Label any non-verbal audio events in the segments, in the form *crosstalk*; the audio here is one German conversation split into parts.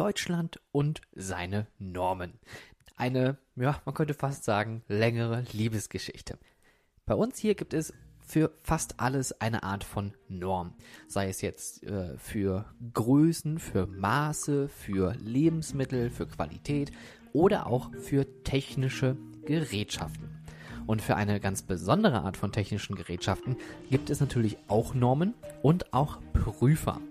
Deutschland und seine Normen. Eine, ja, man könnte fast sagen, längere Liebesgeschichte. Bei uns hier gibt es für fast alles eine Art von Norm. Sei es jetzt äh, für Größen, für Maße, für Lebensmittel, für Qualität oder auch für technische Gerätschaften. Und für eine ganz besondere Art von technischen Gerätschaften gibt es natürlich auch Normen und auch Prüfer.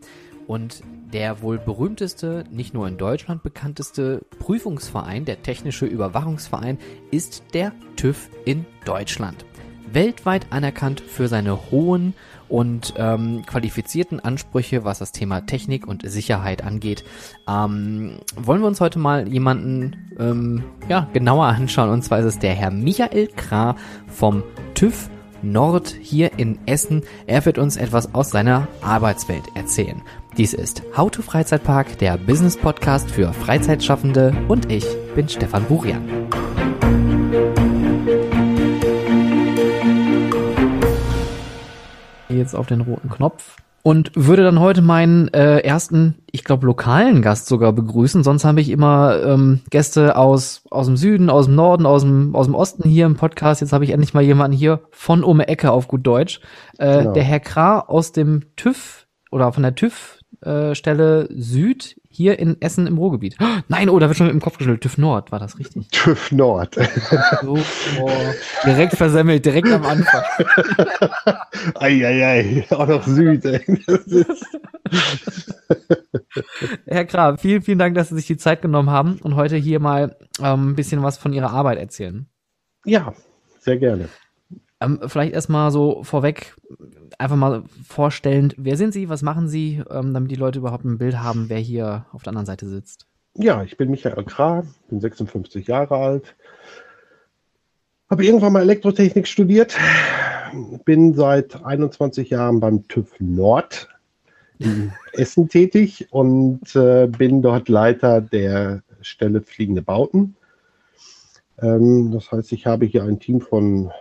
Und der wohl berühmteste, nicht nur in Deutschland bekannteste Prüfungsverein, der Technische Überwachungsverein, ist der TÜV in Deutschland. Weltweit anerkannt für seine hohen und ähm, qualifizierten Ansprüche, was das Thema Technik und Sicherheit angeht. Ähm, wollen wir uns heute mal jemanden ähm, ja, genauer anschauen. Und zwar ist es der Herr Michael Krah vom TÜV Nord hier in Essen. Er wird uns etwas aus seiner Arbeitswelt erzählen. Dies ist How to Freizeitpark, der Business Podcast für Freizeitschaffende und ich bin Stefan Burian. Jetzt auf den roten Knopf und würde dann heute meinen äh, ersten, ich glaube, lokalen Gast sogar begrüßen. Sonst habe ich immer ähm, Gäste aus, aus dem Süden, aus dem Norden, aus dem, aus dem Osten hier im Podcast. Jetzt habe ich endlich mal jemanden hier von um Ecke auf gut Deutsch. Äh, genau. Der Herr Kra aus dem TÜV oder von der TÜV äh, Stelle Süd hier in Essen im Ruhrgebiet. nein, oh, da wird schon im Kopf geschüttelt. TÜV Nord, war das richtig? *laughs* TÜV Nord. So, oh, direkt versemmelt, direkt am Anfang. *laughs* Eieiei, auch noch Süd. *laughs* Herr Graf, vielen, vielen Dank, dass Sie sich die Zeit genommen haben und heute hier mal ähm, ein bisschen was von Ihrer Arbeit erzählen. Ja, sehr gerne. Ähm, vielleicht erstmal so vorweg, einfach mal vorstellen, wer sind Sie, was machen Sie, ähm, damit die Leute überhaupt ein Bild haben, wer hier auf der anderen Seite sitzt. Ja, ich bin Michael Krah, bin 56 Jahre alt, habe irgendwann mal Elektrotechnik studiert, bin seit 21 Jahren beim TÜV Nord in *laughs* Essen tätig und äh, bin dort Leiter der Stelle Fliegende Bauten. Ähm, das heißt, ich habe hier ein Team von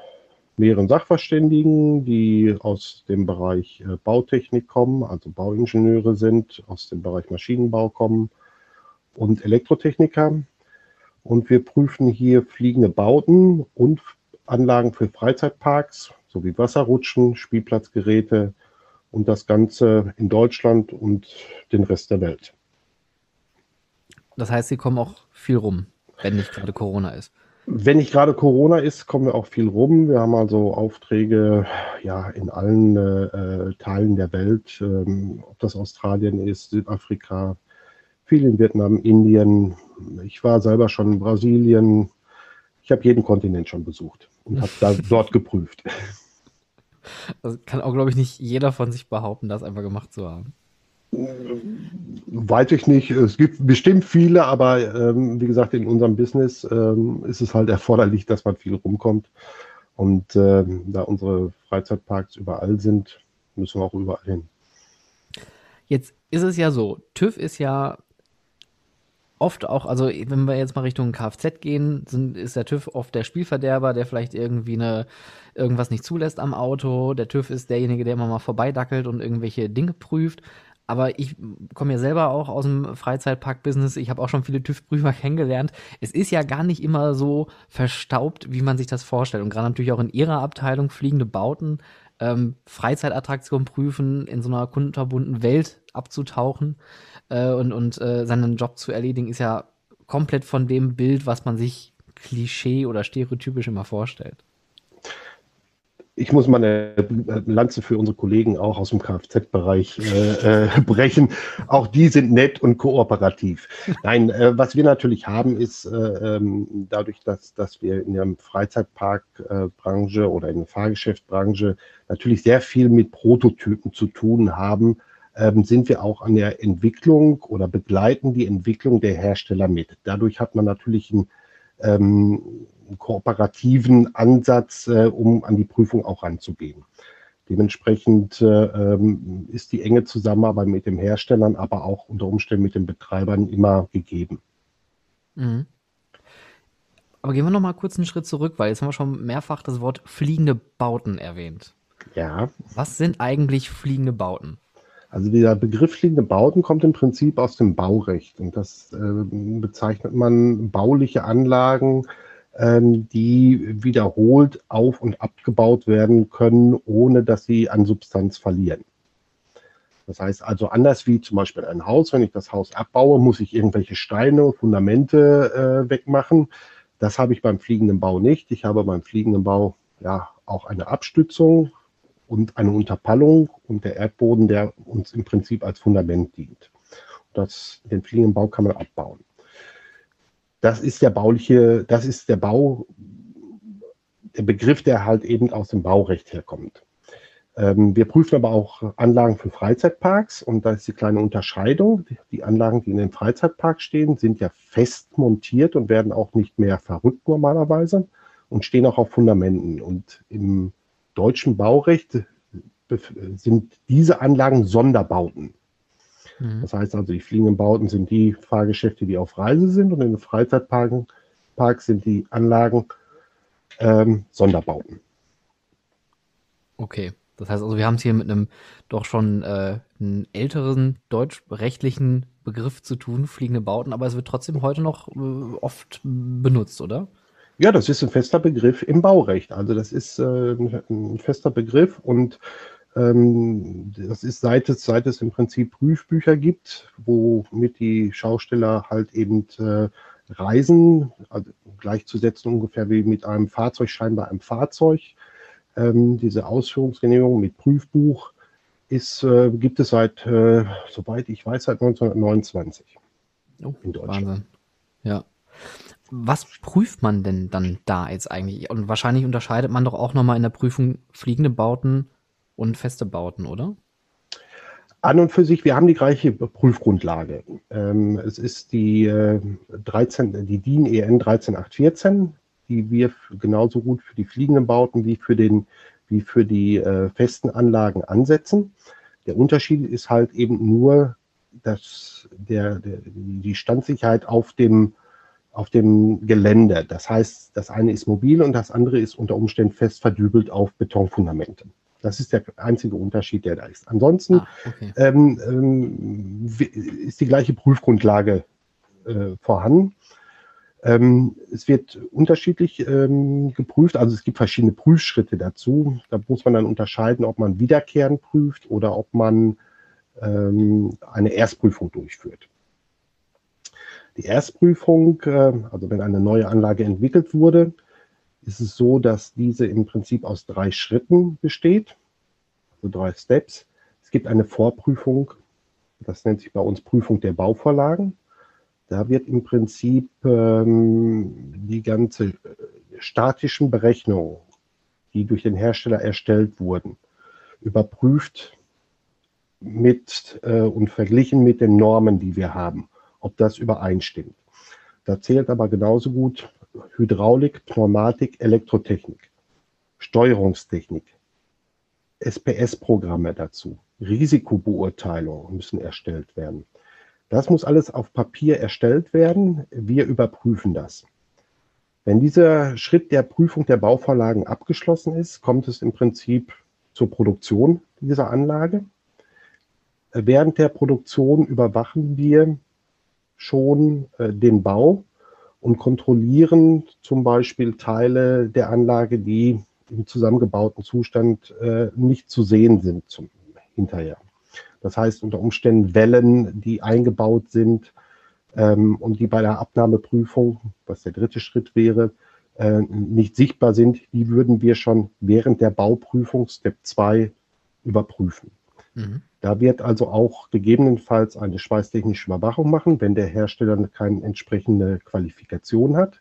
mehreren Sachverständigen, die aus dem Bereich äh, Bautechnik kommen, also Bauingenieure sind, aus dem Bereich Maschinenbau kommen und Elektrotechniker. Und wir prüfen hier fliegende Bauten und Anlagen für Freizeitparks sowie Wasserrutschen, Spielplatzgeräte und das Ganze in Deutschland und den Rest der Welt. Das heißt, Sie kommen auch viel rum, wenn nicht gerade Corona ist. Wenn nicht gerade Corona ist, kommen wir auch viel rum. Wir haben also Aufträge ja, in allen äh, Teilen der Welt, ähm, ob das Australien ist, Südafrika, viel in Vietnam, Indien. Ich war selber schon in Brasilien. Ich habe jeden Kontinent schon besucht und habe da *laughs* dort geprüft. Das kann auch, glaube ich, nicht jeder von sich behaupten, das einfach gemacht zu haben. Weiß ich nicht. Es gibt bestimmt viele, aber ähm, wie gesagt, in unserem Business ähm, ist es halt erforderlich, dass man viel rumkommt. Und ähm, da unsere Freizeitparks überall sind, müssen wir auch überall hin. Jetzt ist es ja so, TÜV ist ja oft auch, also wenn wir jetzt mal Richtung Kfz gehen, sind, ist der TÜV oft der Spielverderber, der vielleicht irgendwie eine, irgendwas nicht zulässt am Auto. Der TÜV ist derjenige, der immer mal vorbeidackelt und irgendwelche Dinge prüft. Aber ich komme ja selber auch aus dem Freizeitpark-Business. Ich habe auch schon viele TÜV-Prüfer *laughs* kennengelernt. Es ist ja gar nicht immer so verstaubt, wie man sich das vorstellt. Und gerade natürlich auch in ihrer Abteilung fliegende Bauten, ähm, Freizeitattraktionen prüfen, in so einer kundenverbundenen Welt abzutauchen äh, und, und äh, seinen Job zu erledigen, ist ja komplett von dem Bild, was man sich klischee oder stereotypisch immer vorstellt ich muss mal eine Lanze für unsere Kollegen auch aus dem Kfz-Bereich äh, äh, brechen. Auch die sind nett und kooperativ. Nein, äh, was wir natürlich haben, ist äh, ähm, dadurch, dass, dass wir in der Freizeitparkbranche oder in der Fahrgeschäftbranche natürlich sehr viel mit Prototypen zu tun haben, ähm, sind wir auch an der Entwicklung oder begleiten die Entwicklung der Hersteller mit. Dadurch hat man natürlich ein ähm, kooperativen Ansatz, äh, um an die Prüfung auch ranzugehen. Dementsprechend äh, ähm, ist die enge Zusammenarbeit mit den Herstellern, aber auch unter Umständen mit den Betreibern immer gegeben. Mhm. Aber gehen wir noch mal kurz einen Schritt zurück, weil jetzt haben wir schon mehrfach das Wort fliegende Bauten erwähnt. Ja. Was sind eigentlich fliegende Bauten? Also dieser Begriff fliegende Bauten kommt im Prinzip aus dem Baurecht und das äh, bezeichnet man bauliche Anlagen, ähm, die wiederholt auf- und abgebaut werden können, ohne dass sie an Substanz verlieren. Das heißt also anders wie zum Beispiel ein Haus, wenn ich das Haus abbaue, muss ich irgendwelche Steine, Fundamente äh, wegmachen. Das habe ich beim fliegenden Bau nicht. Ich habe beim fliegenden Bau ja auch eine Abstützung und eine Unterpallung und der Erdboden, der uns im Prinzip als Fundament dient. Das, den fliegenden Bau kann man abbauen. Das ist der bauliche, das ist der Bau, der Begriff, der halt eben aus dem Baurecht herkommt. Ähm, wir prüfen aber auch Anlagen für Freizeitparks und da ist die kleine Unterscheidung. Die Anlagen, die in den Freizeitparks stehen, sind ja fest montiert und werden auch nicht mehr verrückt normalerweise und stehen auch auf Fundamenten. Und im deutschen Baurecht sind diese Anlagen Sonderbauten. Mhm. Das heißt also, die fliegenden Bauten sind die Fahrgeschäfte, die auf Reise sind und in den Freizeitparks sind die Anlagen ähm, Sonderbauten. Okay. Das heißt also, wir haben es hier mit einem doch schon äh, älteren deutschrechtlichen Begriff zu tun, fliegende Bauten, aber es wird trotzdem heute noch äh, oft benutzt, oder? Ja, das ist ein fester Begriff im Baurecht. Also das ist äh, ein fester Begriff und das ist seit es, seit es im Prinzip Prüfbücher gibt, womit die Schausteller halt eben äh, reisen, also gleichzusetzen ungefähr wie mit einem Fahrzeug, scheinbar einem Fahrzeug ähm, diese Ausführungsgenehmigung mit Prüfbuch ist, äh, gibt es seit, äh, soweit ich weiß, seit 1929 oh, in Deutschland. Wahnsinn. Ja. Was prüft man denn dann da jetzt eigentlich? Und wahrscheinlich unterscheidet man doch auch nochmal in der Prüfung fliegende Bauten und feste Bauten, oder? An und für sich, wir haben die gleiche Prüfgrundlage. Ähm, es ist die, äh, 13, die DIN EN 13814 die wir genauso gut für die fliegenden Bauten wie für, den, wie für die äh, festen Anlagen ansetzen. Der Unterschied ist halt eben nur, dass der, der, die Standsicherheit auf dem, auf dem Gelände. Das heißt, das eine ist mobil und das andere ist unter Umständen fest verdübelt auf Betonfundamente. Das ist der einzige Unterschied, der da ist. Ansonsten ah, okay. ähm, ähm, ist die gleiche Prüfgrundlage äh, vorhanden. Ähm, es wird unterschiedlich ähm, geprüft, also es gibt verschiedene Prüfschritte dazu. Da muss man dann unterscheiden, ob man wiederkehrend prüft oder ob man ähm, eine Erstprüfung durchführt. Die Erstprüfung, äh, also wenn eine neue Anlage entwickelt wurde, ist es so, dass diese im Prinzip aus drei Schritten besteht, also drei Steps. Es gibt eine Vorprüfung, das nennt sich bei uns Prüfung der Bauvorlagen. Da wird im Prinzip ähm, die ganze äh, statischen Berechnungen, die durch den Hersteller erstellt wurden, überprüft mit äh, und verglichen mit den Normen, die wir haben, ob das übereinstimmt. Da zählt aber genauso gut Hydraulik, Pneumatik, Elektrotechnik, Steuerungstechnik, SPS-Programme dazu, Risikobeurteilungen müssen erstellt werden. Das muss alles auf Papier erstellt werden. Wir überprüfen das. Wenn dieser Schritt der Prüfung der Bauvorlagen abgeschlossen ist, kommt es im Prinzip zur Produktion dieser Anlage. Während der Produktion überwachen wir schon äh, den Bau und kontrollieren zum Beispiel Teile der Anlage, die im zusammengebauten Zustand äh, nicht zu sehen sind zum, hinterher. Das heißt unter Umständen Wellen, die eingebaut sind ähm, und die bei der Abnahmeprüfung, was der dritte Schritt wäre, äh, nicht sichtbar sind, die würden wir schon während der Bauprüfung Step 2 überprüfen. Mhm. Da wird also auch gegebenenfalls eine schweißtechnische Überwachung machen, wenn der Hersteller keine entsprechende Qualifikation hat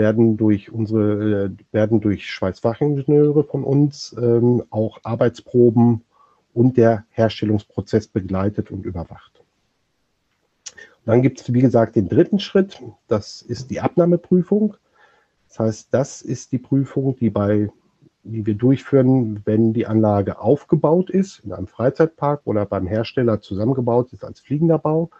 werden durch unsere äh, werden durch Schweißfachingenieure von uns ähm, auch Arbeitsproben und der Herstellungsprozess begleitet und überwacht. Und dann gibt es, wie gesagt, den dritten Schritt, das ist die Abnahmeprüfung. Das heißt, das ist die Prüfung, die, bei, die wir durchführen, wenn die Anlage aufgebaut ist, in einem Freizeitpark oder beim Hersteller zusammengebaut ist als fliegender Bau.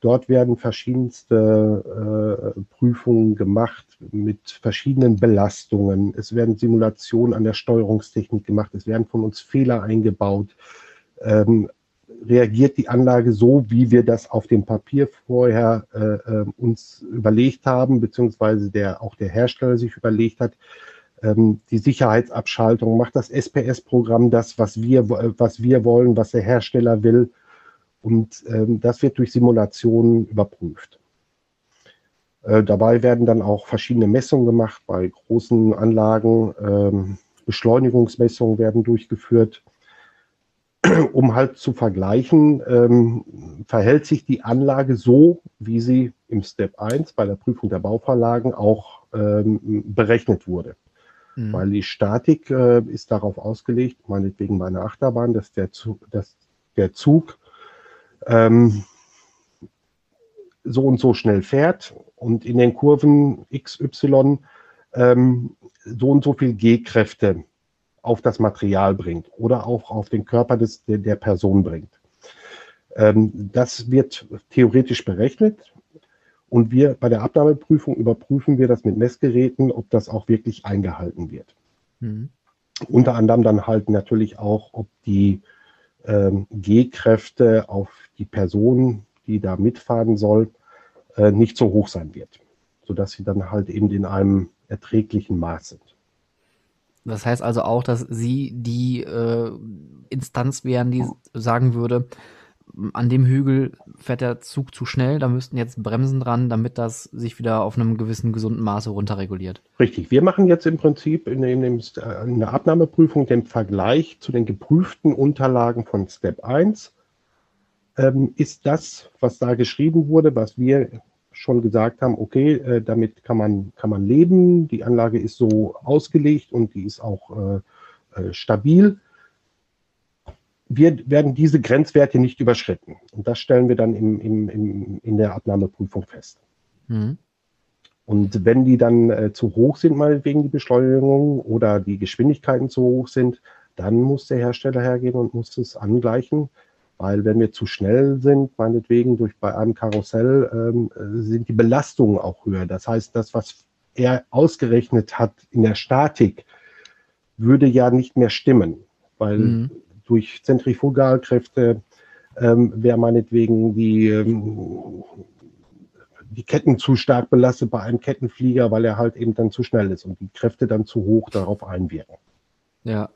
Dort werden verschiedenste äh, Prüfungen gemacht mit verschiedenen Belastungen. Es werden Simulationen an der Steuerungstechnik gemacht. Es werden von uns Fehler eingebaut. Ähm, reagiert die Anlage so, wie wir das auf dem Papier vorher äh, äh, uns überlegt haben, beziehungsweise der auch der Hersteller sich überlegt hat. Ähm, die Sicherheitsabschaltung macht das SPS-Programm das, was wir, was wir wollen, was der Hersteller will. Und ähm, das wird durch Simulationen überprüft. Äh, dabei werden dann auch verschiedene Messungen gemacht bei großen Anlagen. Ähm, Beschleunigungsmessungen werden durchgeführt *clears throat* um halt zu vergleichen, ähm, verhält sich die Anlage so, wie sie im Step 1 bei der Prüfung der Bauvorlagen auch ähm, berechnet wurde. Mhm. Weil die Statik äh, ist darauf ausgelegt, meinetwegen bei einer Achterbahn, dass der Zug, dass der Zug ähm, so und so schnell fährt und in den Kurven XY ähm, so und so viel G-Kräfte auf das Material bringt oder auch auf den Körper des, der, der Person bringt. Ähm, das wird theoretisch berechnet und wir bei der Abnahmeprüfung überprüfen wir das mit Messgeräten, ob das auch wirklich eingehalten wird. Mhm. Unter anderem dann halt natürlich auch, ob die ähm, G-Kräfte auf die Person, die da mitfahren soll, äh, nicht so hoch sein wird, sodass sie dann halt eben in einem erträglichen Maß sind. Das heißt also auch, dass sie die äh, Instanz wären, die sagen würde, an dem Hügel fährt der Zug zu schnell, da müssten jetzt Bremsen dran, damit das sich wieder auf einem gewissen gesunden Maße runterreguliert. Richtig. Wir machen jetzt im Prinzip in, in, dem, in der Abnahmeprüfung den Vergleich zu den geprüften Unterlagen von Step 1. Ähm, ist das, was da geschrieben wurde, was wir schon gesagt haben, okay, äh, damit kann man, kann man leben, die Anlage ist so ausgelegt und die ist auch äh, äh, stabil. Wir werden diese Grenzwerte nicht überschritten. Und das stellen wir dann im, im, im, in der Abnahmeprüfung fest. Mhm. Und wenn die dann äh, zu hoch sind, mal wegen die Beschleunigung oder die Geschwindigkeiten zu hoch sind, dann muss der Hersteller hergehen und muss es angleichen. Weil wenn wir zu schnell sind, meinetwegen durch bei einem Karussell, ähm, sind die Belastungen auch höher. Das heißt, das, was er ausgerechnet hat in der Statik, würde ja nicht mehr stimmen, weil mhm. Durch Zentrifugalkräfte ähm, wäre meinetwegen die, ähm, die Ketten zu stark belastet bei einem Kettenflieger, weil er halt eben dann zu schnell ist und die Kräfte dann zu hoch darauf einwirken. Ja.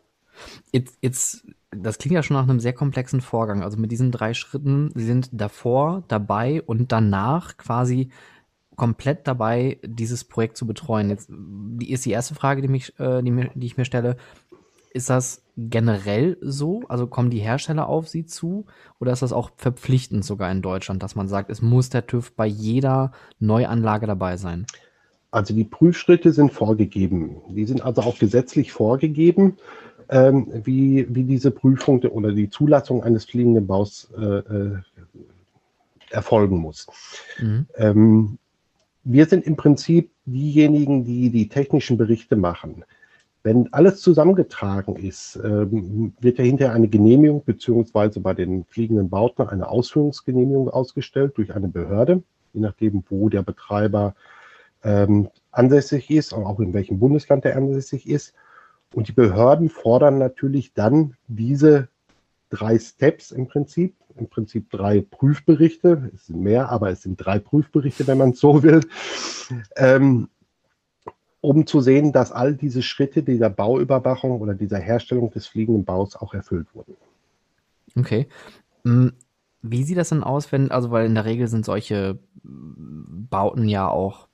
Jetzt, jetzt das klingt ja schon nach einem sehr komplexen Vorgang. Also mit diesen drei Schritten, sind davor, dabei und danach quasi komplett dabei, dieses Projekt zu betreuen. Jetzt die ist die erste Frage, die, mich, äh, die, mir, die ich mir stelle. Ist das generell so? Also kommen die Hersteller auf Sie zu? Oder ist das auch verpflichtend sogar in Deutschland, dass man sagt, es muss der TÜV bei jeder Neuanlage dabei sein? Also die Prüfschritte sind vorgegeben. Die sind also auch gesetzlich vorgegeben ähm, wie, wie diese Prüfung oder die Zulassung eines fliegenden Baus äh, äh, erfolgen muss. Mhm. Ähm, wir sind im Prinzip diejenigen, die die technischen Berichte machen. Wenn alles zusammengetragen ist, ähm, wird ja hinterher eine Genehmigung beziehungsweise bei den fliegenden Bauten eine Ausführungsgenehmigung ausgestellt durch eine Behörde, je nachdem, wo der Betreiber ähm, ansässig ist und auch in welchem Bundesland er ansässig ist. Und die Behörden fordern natürlich dann diese drei Steps im Prinzip, im Prinzip drei Prüfberichte, es sind mehr, aber es sind drei Prüfberichte, wenn man es so will, ähm, um zu sehen, dass all diese Schritte dieser Bauüberwachung oder dieser Herstellung des fliegenden Baus auch erfüllt wurden. Okay. Hm, wie sieht das denn aus, wenn, also weil in der Regel sind solche Bauten ja auch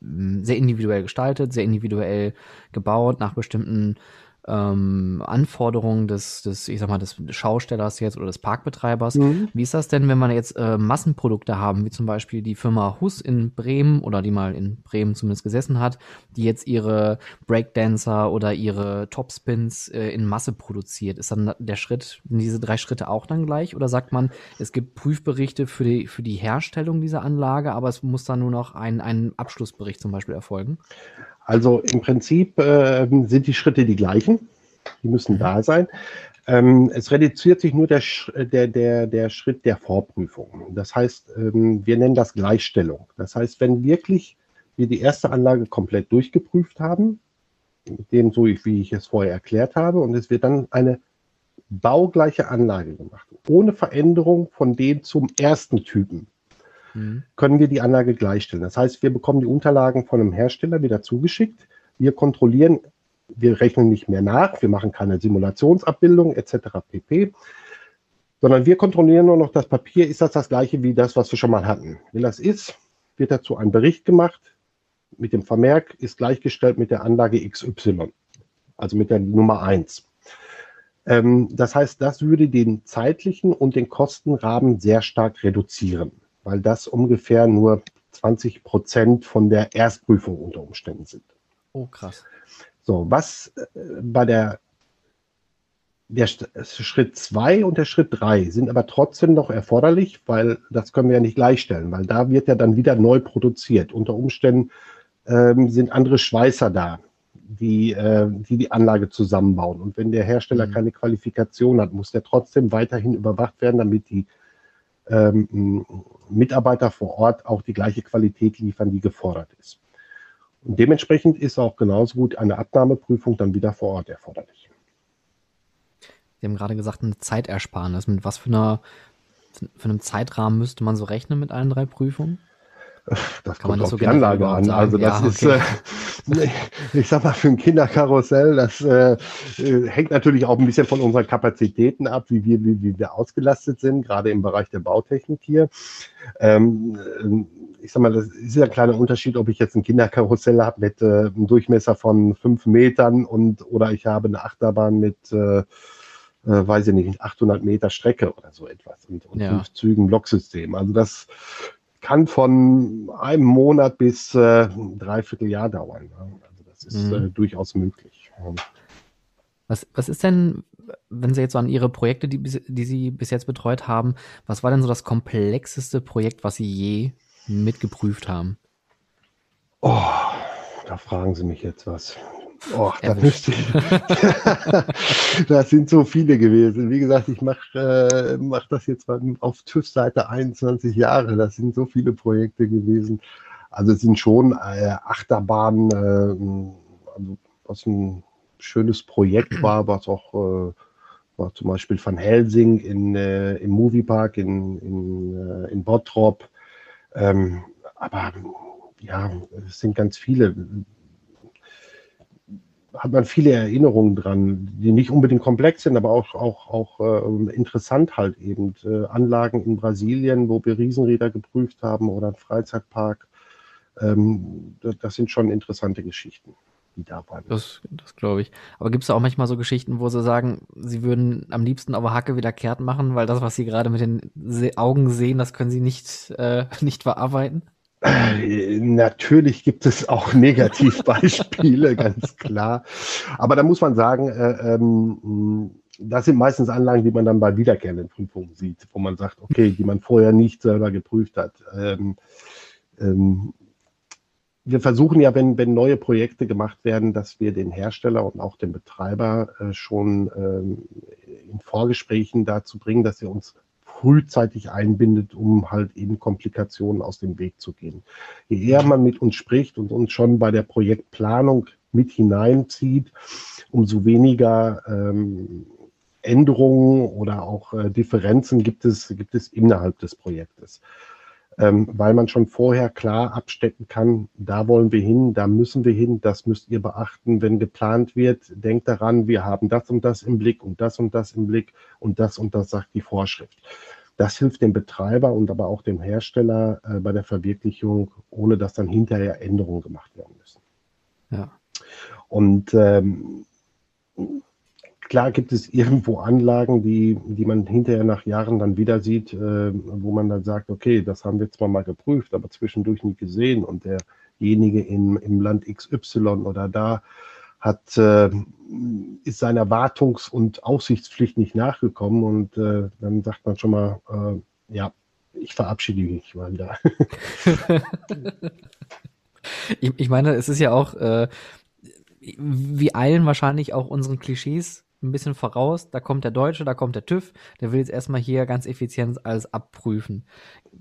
sehr individuell gestaltet, sehr individuell gebaut, nach bestimmten ähm, Anforderungen des, des, ich sag mal, des Schaustellers jetzt oder des Parkbetreibers. Mhm. Wie ist das denn, wenn man jetzt äh, Massenprodukte haben, wie zum Beispiel die Firma Hus in Bremen oder die mal in Bremen zumindest gesessen hat, die jetzt ihre Breakdancer oder ihre Topspins äh, in Masse produziert? Ist dann der Schritt, diese drei Schritte auch dann gleich? Oder sagt man, es gibt Prüfberichte für die, für die Herstellung dieser Anlage, aber es muss dann nur noch ein, ein Abschlussbericht zum Beispiel erfolgen? Also im Prinzip äh, sind die Schritte die gleichen. Die müssen da sein. Ähm, es reduziert sich nur der, der, der, der Schritt der Vorprüfung. Das heißt, ähm, wir nennen das Gleichstellung. Das heißt, wenn wirklich wir die erste Anlage komplett durchgeprüft haben, dem so wie ich es vorher erklärt habe, und es wird dann eine baugleiche Anlage gemacht, ohne Veränderung von dem zum ersten Typen, mhm. können wir die Anlage gleichstellen. Das heißt, wir bekommen die Unterlagen von einem Hersteller wieder zugeschickt. Wir kontrollieren, wir rechnen nicht mehr nach, wir machen keine Simulationsabbildung etc. pp. Sondern wir kontrollieren nur noch das Papier, ist das das gleiche wie das, was wir schon mal hatten. Wenn das ist, wird dazu ein Bericht gemacht mit dem Vermerk, ist gleichgestellt mit der Anlage XY, also mit der Nummer 1. Ähm, das heißt, das würde den zeitlichen und den Kostenrahmen sehr stark reduzieren, weil das ungefähr nur 20 Prozent von der Erstprüfung unter Umständen sind. Oh, krass. So, was äh, bei der, der Schritt 2 und der Schritt 3 sind aber trotzdem noch erforderlich, weil das können wir ja nicht gleichstellen, weil da wird ja dann wieder neu produziert. Unter Umständen ähm, sind andere Schweißer da, die, äh, die die Anlage zusammenbauen. Und wenn der Hersteller mhm. keine Qualifikation hat, muss der trotzdem weiterhin überwacht werden, damit die ähm, Mitarbeiter vor Ort auch die gleiche Qualität liefern, die gefordert ist. Und dementsprechend ist auch genauso gut eine Abnahmeprüfung dann wieder vor Ort erforderlich. Sie haben gerade gesagt, eine Zeitersparnis. Mit was für, einer, für einem Zeitrahmen müsste man so rechnen mit allen drei Prüfungen? Das Kann kommt auf so die Anlage an. Also das ja, okay. ist, äh, *laughs* ich sag mal, für ein Kinderkarussell, das äh, äh, hängt natürlich auch ein bisschen von unseren Kapazitäten ab, wie wir, wie, wie wir ausgelastet sind, gerade im Bereich der Bautechnik hier. Ähm, ich sag mal, das ist ja ein kleiner Unterschied, ob ich jetzt ein Kinderkarussell habe mit äh, einem Durchmesser von fünf Metern und oder ich habe eine Achterbahn mit äh, äh, weiß ich nicht, 800 Meter Strecke oder so etwas und, und ja. fünf Zügen Blocksystem. Also das kann von einem Monat bis äh, ein Dreivierteljahr dauern. Also das ist mhm. äh, durchaus möglich. Was, was ist denn, wenn Sie jetzt so an Ihre Projekte, die, die Sie bis jetzt betreut haben, was war denn so das komplexeste Projekt, was Sie je mitgeprüft haben? Oh, da fragen Sie mich jetzt was. Oh, da müsste ich. *laughs* das sind so viele gewesen. Wie gesagt, ich mache äh, mach das jetzt auf TÜV-Seite 21 Jahre. Das sind so viele Projekte gewesen. Also es sind schon äh, Achterbahnen, äh, also was ein schönes Projekt war, was auch äh, war zum Beispiel Van Helsing in, äh, im Moviepark in, in, äh, in Bottrop. Ähm, aber ja, es sind ganz viele hat man viele Erinnerungen dran, die nicht unbedingt komplex sind, aber auch, auch, auch äh, interessant halt eben. Äh, Anlagen in Brasilien, wo wir Riesenräder geprüft haben oder ein Freizeitpark. Ähm, das, das, sind schon interessante Geschichten, die da waren. Das, das glaube ich. Aber gibt es auch manchmal so Geschichten, wo sie sagen, sie würden am liebsten aber Hacke wieder kehrt machen, weil das, was sie gerade mit den Augen sehen, das können sie nicht, äh, *laughs* nicht verarbeiten? Natürlich gibt es auch *laughs* Negativbeispiele, *laughs* ganz klar. Aber da muss man sagen, äh, ähm, das sind meistens Anlagen, die man dann bei wiederkehrenden Prüfungen sieht, wo man sagt, okay, die man vorher nicht selber geprüft hat. Ähm, ähm, wir versuchen ja, wenn, wenn neue Projekte gemacht werden, dass wir den Hersteller und auch den Betreiber äh, schon ähm, in Vorgesprächen dazu bringen, dass sie uns frühzeitig einbindet, um halt eben Komplikationen aus dem Weg zu gehen. Je eher man mit uns spricht und uns schon bei der Projektplanung mit hineinzieht, umso weniger ähm, Änderungen oder auch äh, Differenzen gibt es, gibt es innerhalb des Projektes ähm, weil man schon vorher klar abstecken kann, da wollen wir hin, da müssen wir hin, das müsst ihr beachten, wenn geplant wird. Denkt daran, wir haben das und das im Blick und das und das im Blick und das und das sagt die Vorschrift. Das hilft dem Betreiber und aber auch dem Hersteller äh, bei der Verwirklichung, ohne dass dann hinterher Änderungen gemacht werden müssen. Ja. Und ähm, Klar gibt es irgendwo Anlagen, die, die man hinterher nach Jahren dann wieder sieht, äh, wo man dann sagt, okay, das haben wir zwar mal geprüft, aber zwischendurch nie gesehen und derjenige in, im Land XY oder da hat, äh, ist seiner Wartungs- und Aufsichtspflicht nicht nachgekommen und äh, dann sagt man schon mal, äh, ja, ich verabschiede mich mal wieder. *laughs* ich, ich, meine, es ist ja auch, äh, wie eilen wahrscheinlich auch unseren Klischees ein bisschen voraus. Da kommt der Deutsche, da kommt der TÜV, der will jetzt erstmal hier ganz effizient alles abprüfen.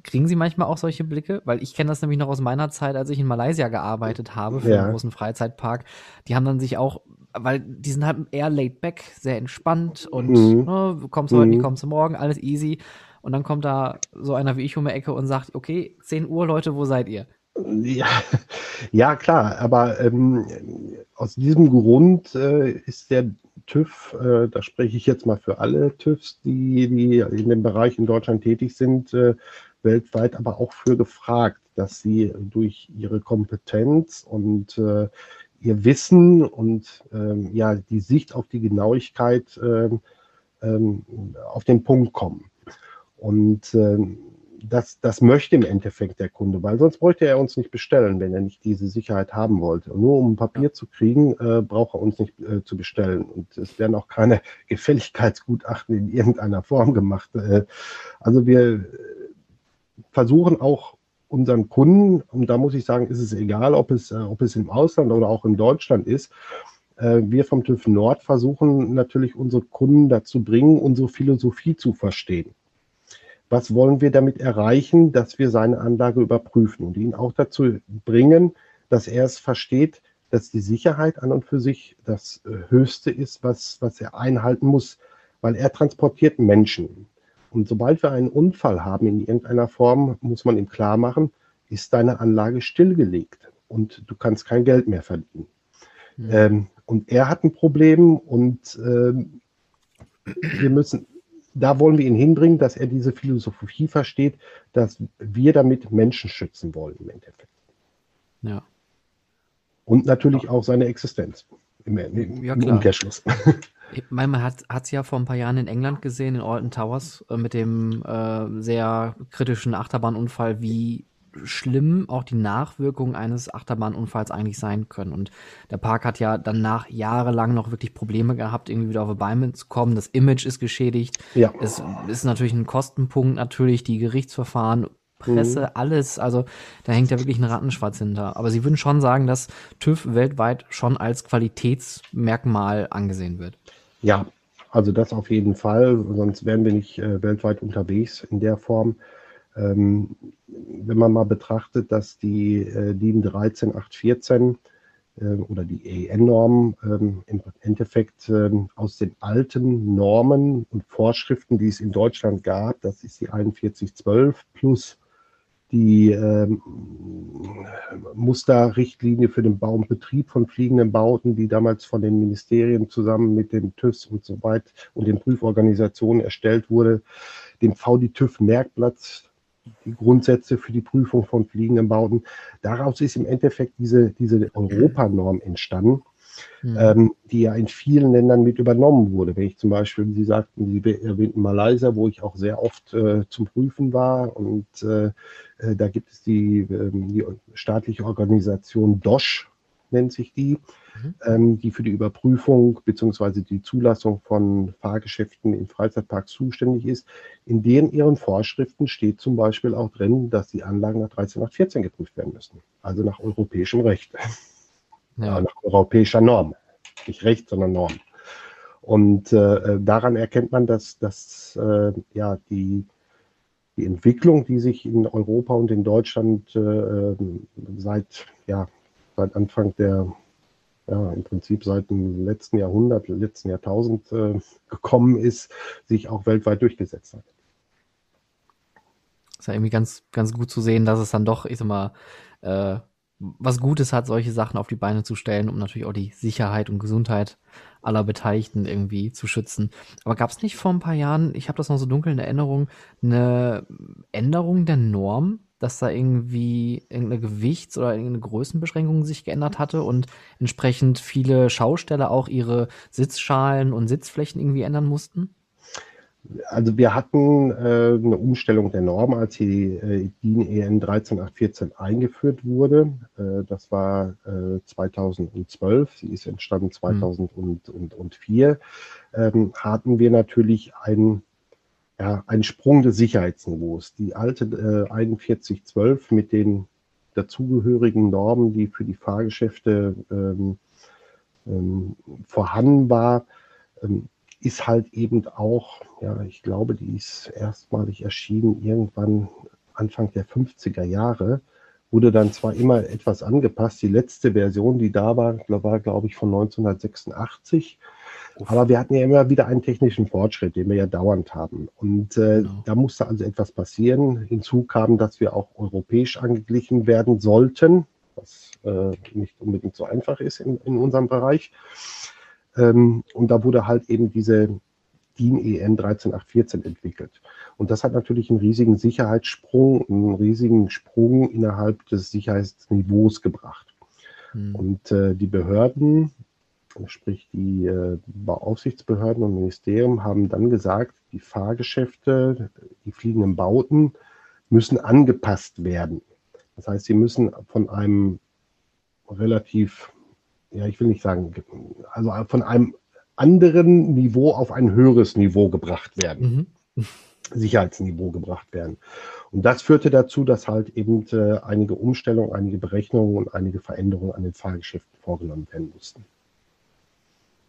Kriegen Sie manchmal auch solche Blicke? Weil ich kenne das nämlich noch aus meiner Zeit, als ich in Malaysia gearbeitet habe für ja. einen großen Freizeitpark. Die haben dann sich auch weil die sind halt eher laid back, sehr entspannt und mhm. ne, kommst heute, mhm. kommst du morgen, alles easy. Und dann kommt da so einer wie ich um die Ecke und sagt, okay, 10 Uhr, Leute, wo seid ihr? Ja, *laughs* ja klar, aber ähm, aus diesem Grund äh, ist der TÜV, äh, da spreche ich jetzt mal für alle TÜVs, die, die in dem Bereich in Deutschland tätig sind, äh, weltweit aber auch für gefragt, dass sie durch ihre Kompetenz und äh, ihr Wissen und ähm, ja die Sicht auf die Genauigkeit ähm, ähm, auf den Punkt kommen. Und ähm, das, das möchte im Endeffekt der Kunde, weil sonst bräuchte er uns nicht bestellen, wenn er nicht diese Sicherheit haben wollte. Und nur um ein Papier ja. zu kriegen, äh, braucht er uns nicht äh, zu bestellen. Und es werden auch keine *laughs* Gefälligkeitsgutachten in irgendeiner Form gemacht. Äh, also wir versuchen auch unseren Kunden, und da muss ich sagen, ist es egal, ob es, äh, ob es im Ausland oder auch in Deutschland ist, äh, wir vom TÜV Nord versuchen natürlich unsere Kunden dazu bringen, unsere Philosophie zu verstehen. Was wollen wir damit erreichen, dass wir seine Anlage überprüfen und ihn auch dazu bringen, dass er es versteht, dass die Sicherheit an und für sich das äh, Höchste ist, was, was er einhalten muss, weil er transportiert Menschen. Und sobald wir einen Unfall haben in irgendeiner Form, muss man ihm klar machen, ist deine Anlage stillgelegt und du kannst kein Geld mehr verdienen. Mhm. Ähm, und er hat ein Problem und ähm, wir müssen, da wollen wir ihn hinbringen, dass er diese Philosophie versteht, dass wir damit Menschen schützen wollen im Endeffekt. Ja. Und natürlich auch seine Existenz im, im, ja, im Umkehrschluss. Ich meine, man hat es ja vor ein paar Jahren in England gesehen, in Alton Towers, äh, mit dem äh, sehr kritischen Achterbahnunfall, wie schlimm auch die Nachwirkungen eines Achterbahnunfalls eigentlich sein können. Und der Park hat ja danach jahrelang noch wirklich Probleme gehabt, irgendwie wieder auf die Beine zu kommen. Das Image ist geschädigt. Ja. Es ist natürlich ein Kostenpunkt, natürlich die Gerichtsverfahren, Presse, mhm. alles. Also da hängt ja wirklich ein Rattenschwarz hinter. Aber Sie würden schon sagen, dass TÜV weltweit schon als Qualitätsmerkmal angesehen wird. Ja, also das auf jeden Fall. Sonst wären wir nicht äh, weltweit unterwegs in der Form. Ähm, wenn man mal betrachtet, dass die äh, DIN 13814 äh, oder die EN-Normen ähm, im Endeffekt ähm, aus den alten Normen und Vorschriften, die es in Deutschland gab, das ist die 4112 plus die ähm, Musterrichtlinie für den Bau und Betrieb von fliegenden Bauten, die damals von den Ministerien zusammen mit den TÜVs und so weiter und den Prüforganisationen erstellt wurde, dem VD-TÜV-Merkblatt die Grundsätze für die Prüfung von fliegenden Bauten. Daraus ist im Endeffekt diese, diese Europanorm entstanden, mhm. ähm, die ja in vielen Ländern mit übernommen wurde. Wenn ich zum Beispiel, Sie sagten, Sie erwähnten Malaysia, wo ich auch sehr oft äh, zum Prüfen war und äh, äh da gibt es die, äh, die staatliche Organisation DOSH, nennt sich die, mhm. ähm, die für die Überprüfung bzw. die Zulassung von Fahrgeschäften in Freizeitparks zuständig ist. In deren ihren Vorschriften steht zum Beispiel auch drin, dass die Anlagen nach 13814 geprüft werden müssen, also nach europäischem Recht, ja. nach europäischer Norm, nicht Recht, sondern Norm. Und äh, daran erkennt man, dass, dass äh, ja, die, die Entwicklung, die sich in Europa und in Deutschland äh, seit ja, seit Anfang der, ja, im Prinzip seit dem letzten Jahrhundert, letzten Jahrtausend äh, gekommen ist, sich auch weltweit durchgesetzt hat. Ist ja irgendwie ganz, ganz gut zu sehen, dass es dann doch, ich sag mal, äh, was Gutes hat, solche Sachen auf die Beine zu stellen, um natürlich auch die Sicherheit und Gesundheit aller Beteiligten irgendwie zu schützen. Aber gab es nicht vor ein paar Jahren, ich habe das noch so dunkel in Erinnerung, eine Änderung der Norm dass da irgendwie irgendeine Gewichts- oder irgendeine Größenbeschränkung sich geändert hatte und entsprechend viele Schausteller auch ihre Sitzschalen und Sitzflächen irgendwie ändern mussten? Also wir hatten äh, eine Umstellung der Norm, als die äh, DIN EN 13814 eingeführt wurde. Äh, das war äh, 2012, sie ist entstanden 2004. Mhm. Ähm, hatten wir natürlich ein ja, ein Sprung des Sicherheitsniveaus. Die alte äh, 4112 mit den dazugehörigen Normen, die für die Fahrgeschäfte ähm, ähm, vorhanden war, ähm, ist halt eben auch, ja, ich glaube, die ist erstmalig erschienen irgendwann Anfang der 50er Jahre wurde dann zwar immer etwas angepasst. Die letzte Version, die da war, war glaube ich von 1986. Aber wir hatten ja immer wieder einen technischen Fortschritt, den wir ja dauernd haben. Und äh, genau. da musste also etwas passieren. Hinzu kam, dass wir auch europäisch angeglichen werden sollten, was äh, nicht unbedingt so einfach ist in, in unserem Bereich. Ähm, und da wurde halt eben diese DIN EN 13814 entwickelt. Und das hat natürlich einen riesigen Sicherheitssprung, einen riesigen Sprung innerhalb des Sicherheitsniveaus gebracht. Hm. Und äh, die Behörden, sprich die äh, Bauaufsichtsbehörden und Ministerien, haben dann gesagt, die Fahrgeschäfte, die fliegenden Bauten müssen angepasst werden. Das heißt, sie müssen von einem relativ, ja, ich will nicht sagen, also von einem anderen Niveau auf ein höheres Niveau gebracht werden. Mhm. *laughs* Sicherheitsniveau gebracht werden. Und das führte dazu, dass halt eben äh, einige Umstellungen, einige Berechnungen und einige Veränderungen an den Fahrgeschäften vorgenommen werden mussten.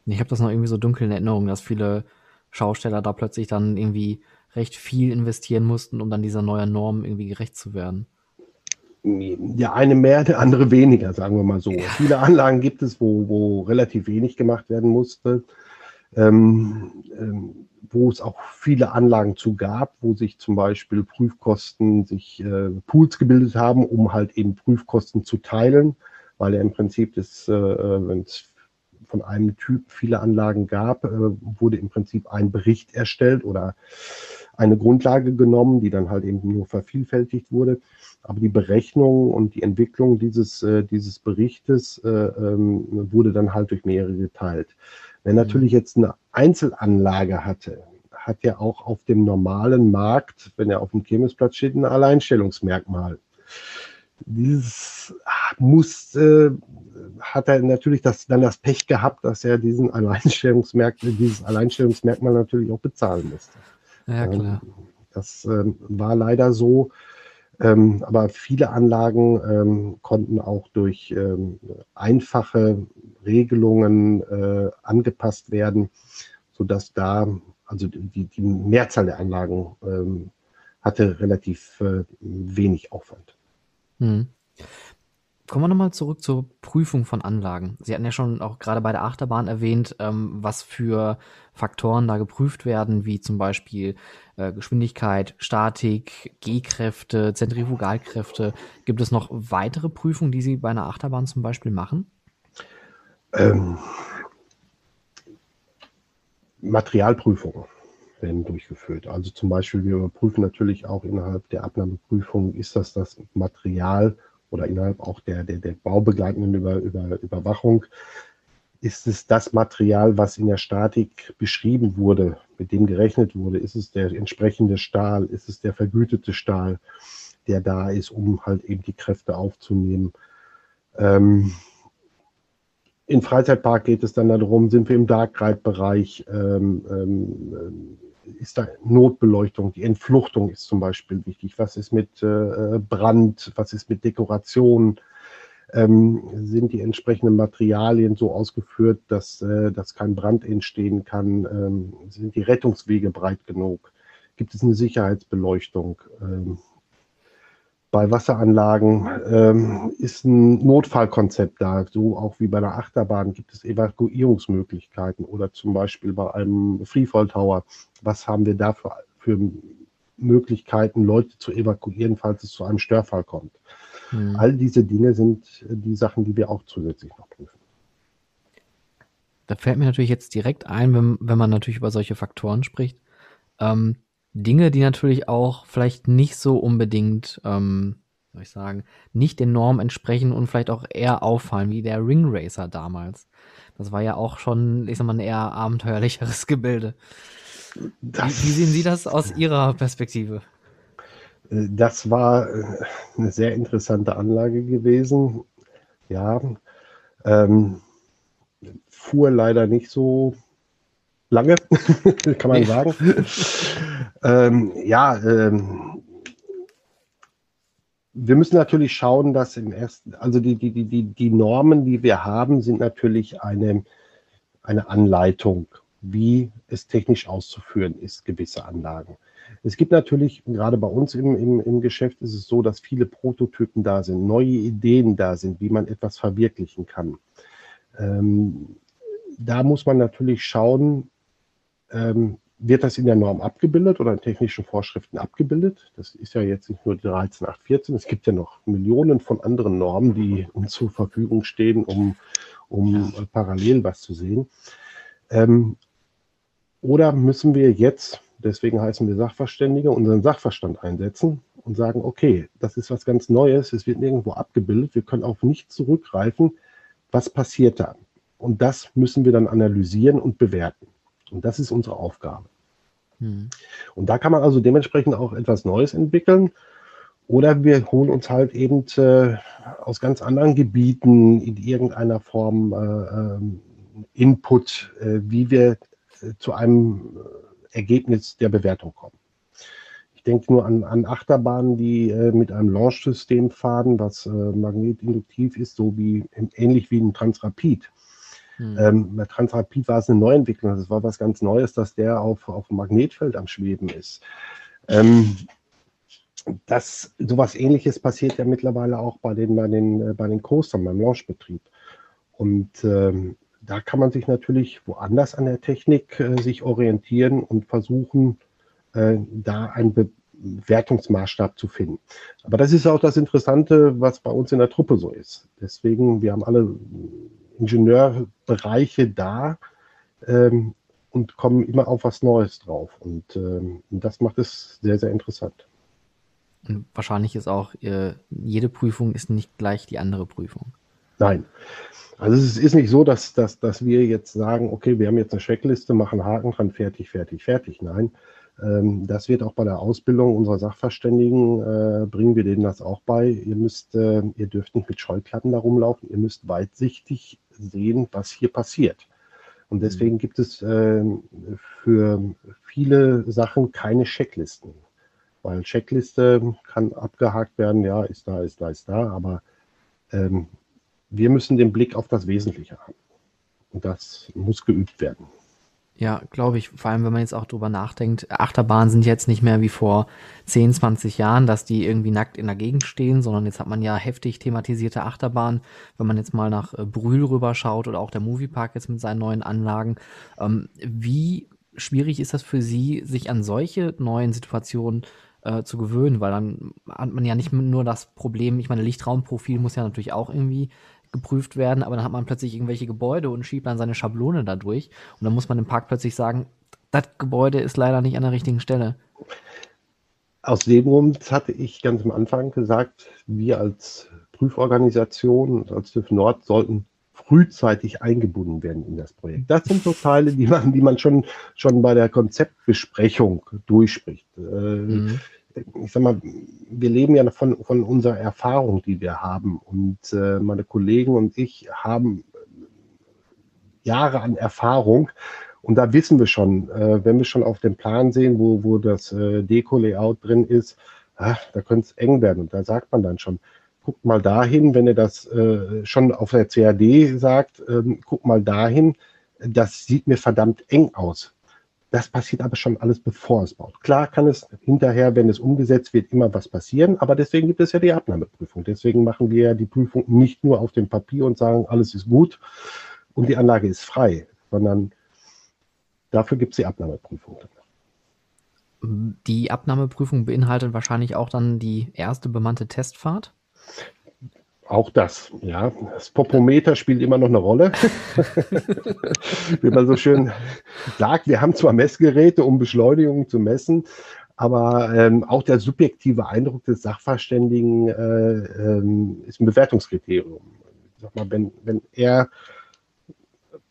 Ich habe das noch irgendwie so dunkel in Erinnerung, dass viele Schausteller da plötzlich dann irgendwie recht viel investieren mussten, um dann dieser neuen Norm irgendwie gerecht zu werden. Der eine mehr, der andere weniger, sagen wir mal so. Ja. Viele Anlagen gibt es, wo, wo relativ wenig gemacht werden musste. Ähm, ähm, wo es auch viele Anlagen zu gab, wo sich zum Beispiel Prüfkosten, sich äh, Pools gebildet haben, um halt eben Prüfkosten zu teilen, weil ja im Prinzip das, äh, äh wenn es von einem Typ viele Anlagen gab, äh, wurde im Prinzip ein Bericht erstellt oder eine Grundlage genommen, die dann halt eben nur vervielfältigt wurde. Aber die Berechnung und die Entwicklung dieses, äh, dieses Berichtes äh, ähm, wurde dann halt durch mehrere geteilt. Wer mhm. natürlich jetzt eine Einzelanlage hatte, hat ja auch auf dem normalen Markt, wenn er auf dem Kirmesplatz steht, ein Alleinstellungsmerkmal. Dieses muss, äh, hat er natürlich das, dann das Pech gehabt, dass er diesen Alleinstellungsmerkmal, dieses Alleinstellungsmerkmal natürlich auch bezahlen musste. Ja, klar. Das äh, war leider so. Ähm, aber viele Anlagen ähm, konnten auch durch ähm, einfache Regelungen äh, angepasst werden, sodass da, also die, die Mehrzahl der Anlagen ähm, hatte relativ äh, wenig Aufwand. Hm. Kommen wir nochmal zurück zur Prüfung von Anlagen. Sie hatten ja schon auch gerade bei der Achterbahn erwähnt, ähm, was für Faktoren da geprüft werden, wie zum Beispiel äh, Geschwindigkeit, Statik, G-Kräfte, Zentrifugalkräfte. Gibt es noch weitere Prüfungen, die Sie bei einer Achterbahn zum Beispiel machen? Ähm, Materialprüfungen werden durchgeführt. Also zum Beispiel, wir überprüfen natürlich auch innerhalb der Abnahmeprüfung, ist das das Material oder innerhalb auch der, der, der baubegleitenden Über, Über, Überwachung, ist es das Material, was in der Statik beschrieben wurde, mit dem gerechnet wurde? Ist es der entsprechende Stahl? Ist es der vergütete Stahl, der da ist, um halt eben die Kräfte aufzunehmen? Ähm, Im Freizeitpark geht es dann darum, sind wir im Dark Ride-Bereich? Ähm, ähm, ist da Notbeleuchtung, die Entfluchtung ist zum Beispiel wichtig. Was ist mit äh, Brand, was ist mit Dekoration? Ähm, sind die entsprechenden Materialien so ausgeführt, dass, äh, dass kein Brand entstehen kann? Ähm, sind die Rettungswege breit genug? Gibt es eine Sicherheitsbeleuchtung? Ähm, bei Wasseranlagen ähm, ist ein Notfallkonzept da, so auch wie bei einer Achterbahn gibt es Evakuierungsmöglichkeiten oder zum Beispiel bei einem Freefall Tower. Was haben wir da für, für Möglichkeiten, Leute zu evakuieren, falls es zu einem Störfall kommt? Mhm. All diese Dinge sind die Sachen, die wir auch zusätzlich noch prüfen. Da fällt mir natürlich jetzt direkt ein, wenn, wenn man natürlich über solche Faktoren spricht. Ähm, Dinge, die natürlich auch vielleicht nicht so unbedingt, ähm, soll ich sagen, nicht den Normen entsprechen und vielleicht auch eher auffallen, wie der Ring Racer damals. Das war ja auch schon, ich sag mal, ein eher abenteuerlicheres *laughs* Gebilde. Wie, wie, sehen Sie das aus Ihrer Perspektive? Das war äh, eine sehr interessante Anlage gewesen. Ja, ähm, fuhr leider nicht so lange, *laughs* kann man sagen. Ähm, ja, ähm, wir müssen natürlich schauen, dass im ersten, also die, die, die, die Normen, die wir haben, sind natürlich eine, eine Anleitung, wie es technisch auszuführen ist, gewisse Anlagen. Es gibt natürlich, gerade bei uns im, im, im Geschäft ist es so, dass viele Prototypen da sind, neue Ideen da sind, wie man etwas verwirklichen kann. Ähm, da muss man natürlich schauen, ähm, wird das in der Norm abgebildet oder in technischen Vorschriften abgebildet? Das ist ja jetzt nicht nur die 13814, es gibt ja noch Millionen von anderen Normen, die uns zur Verfügung stehen, um, um ja. parallel was zu sehen. Ähm, oder müssen wir jetzt, deswegen heißen wir Sachverständige, unseren Sachverstand einsetzen und sagen, okay, das ist was ganz Neues, es wird nirgendwo abgebildet, wir können auf nichts zurückgreifen, was passiert da? Und das müssen wir dann analysieren und bewerten. Und das ist unsere Aufgabe. Mhm. Und da kann man also dementsprechend auch etwas Neues entwickeln. Oder wir holen uns halt eben äh, aus ganz anderen Gebieten in irgendeiner Form äh, ähm, Input, äh, wie wir äh, zu einem äh, Ergebnis der Bewertung kommen. Ich denke nur an, an Achterbahnen, die äh, mit einem Launch-System fahren, was magnetinduktiv ist, so wie ähnlich wie ein Transrapid. Hm. Ähm, bei Transrapid war es eine Neuentwicklung. Das war was ganz Neues, dass der auf, auf dem Magnetfeld am Schweben ist. Ähm, das, sowas ähnliches passiert ja mittlerweile auch bei den, bei den, äh, bei den Coastern, beim Launchbetrieb. Und ähm, da kann man sich natürlich woanders an der Technik äh, sich orientieren und versuchen, äh, da einen Bewertungsmaßstab zu finden. Aber das ist auch das Interessante, was bei uns in der Truppe so ist. Deswegen, wir haben alle Ingenieurbereiche da ähm, und kommen immer auf was Neues drauf. Und ähm, das macht es sehr, sehr interessant. Und wahrscheinlich ist auch, äh, jede Prüfung ist nicht gleich die andere Prüfung. Nein. Also es ist nicht so, dass, dass, dass wir jetzt sagen, okay, wir haben jetzt eine Checkliste, machen Haken dran, fertig, fertig, fertig. Nein, ähm, das wird auch bei der Ausbildung unserer Sachverständigen, äh, bringen wir denen das auch bei. Ihr müsst, äh, ihr dürft nicht mit Scheuklappen da rumlaufen, ihr müsst weitsichtig sehen, was hier passiert. Und deswegen mhm. gibt es äh, für viele Sachen keine Checklisten. Weil Checkliste kann abgehakt werden, ja, ist da, ist da, ist da, aber ähm, wir müssen den Blick auf das Wesentliche haben. Und das muss geübt werden. Ja, glaube ich. Vor allem, wenn man jetzt auch drüber nachdenkt, Achterbahnen sind jetzt nicht mehr wie vor 10, 20 Jahren, dass die irgendwie nackt in der Gegend stehen, sondern jetzt hat man ja heftig thematisierte Achterbahnen. Wenn man jetzt mal nach äh, Brühl rüberschaut oder auch der Moviepark jetzt mit seinen neuen Anlagen. Ähm, wie schwierig ist das für Sie, sich an solche neuen Situationen äh, zu gewöhnen? Weil dann hat man ja nicht nur das Problem, ich meine, Lichtraumprofil muss ja natürlich auch irgendwie geprüft werden, aber dann hat man plötzlich irgendwelche Gebäude und schiebt dann seine Schablone da durch. Und dann muss man im Park plötzlich sagen, das Gebäude ist leider nicht an der richtigen Stelle. Aus dem Grund hatte ich ganz am Anfang gesagt, wir als Prüforganisation und als TÜV Nord sollten frühzeitig eingebunden werden in das Projekt. Das sind so Teile, die man, die man schon, schon bei der Konzeptbesprechung durchspricht. Äh, mhm ich sag mal, wir leben ja von, von unserer Erfahrung, die wir haben. Und äh, meine Kollegen und ich haben Jahre an Erfahrung. Und da wissen wir schon, äh, wenn wir schon auf dem Plan sehen, wo, wo das äh, Deko-Layout drin ist, ach, da könnte es eng werden. Und da sagt man dann schon, guckt mal dahin, wenn ihr das äh, schon auf der CAD sagt, ähm, guckt mal dahin, das sieht mir verdammt eng aus. Das passiert aber schon alles, bevor es baut. Klar kann es hinterher, wenn es umgesetzt wird, immer was passieren, aber deswegen gibt es ja die Abnahmeprüfung. Deswegen machen wir ja die Prüfung nicht nur auf dem Papier und sagen, alles ist gut und die Anlage ist frei, sondern dafür gibt es die Abnahmeprüfung. Die Abnahmeprüfung beinhaltet wahrscheinlich auch dann die erste bemannte Testfahrt? Auch das, ja. Das Popometer spielt immer noch eine Rolle. *laughs* Wie man so schön sagt, wir haben zwar Messgeräte, um Beschleunigung zu messen, aber ähm, auch der subjektive Eindruck des Sachverständigen äh, ähm, ist ein Bewertungskriterium. Sag mal, wenn, wenn er,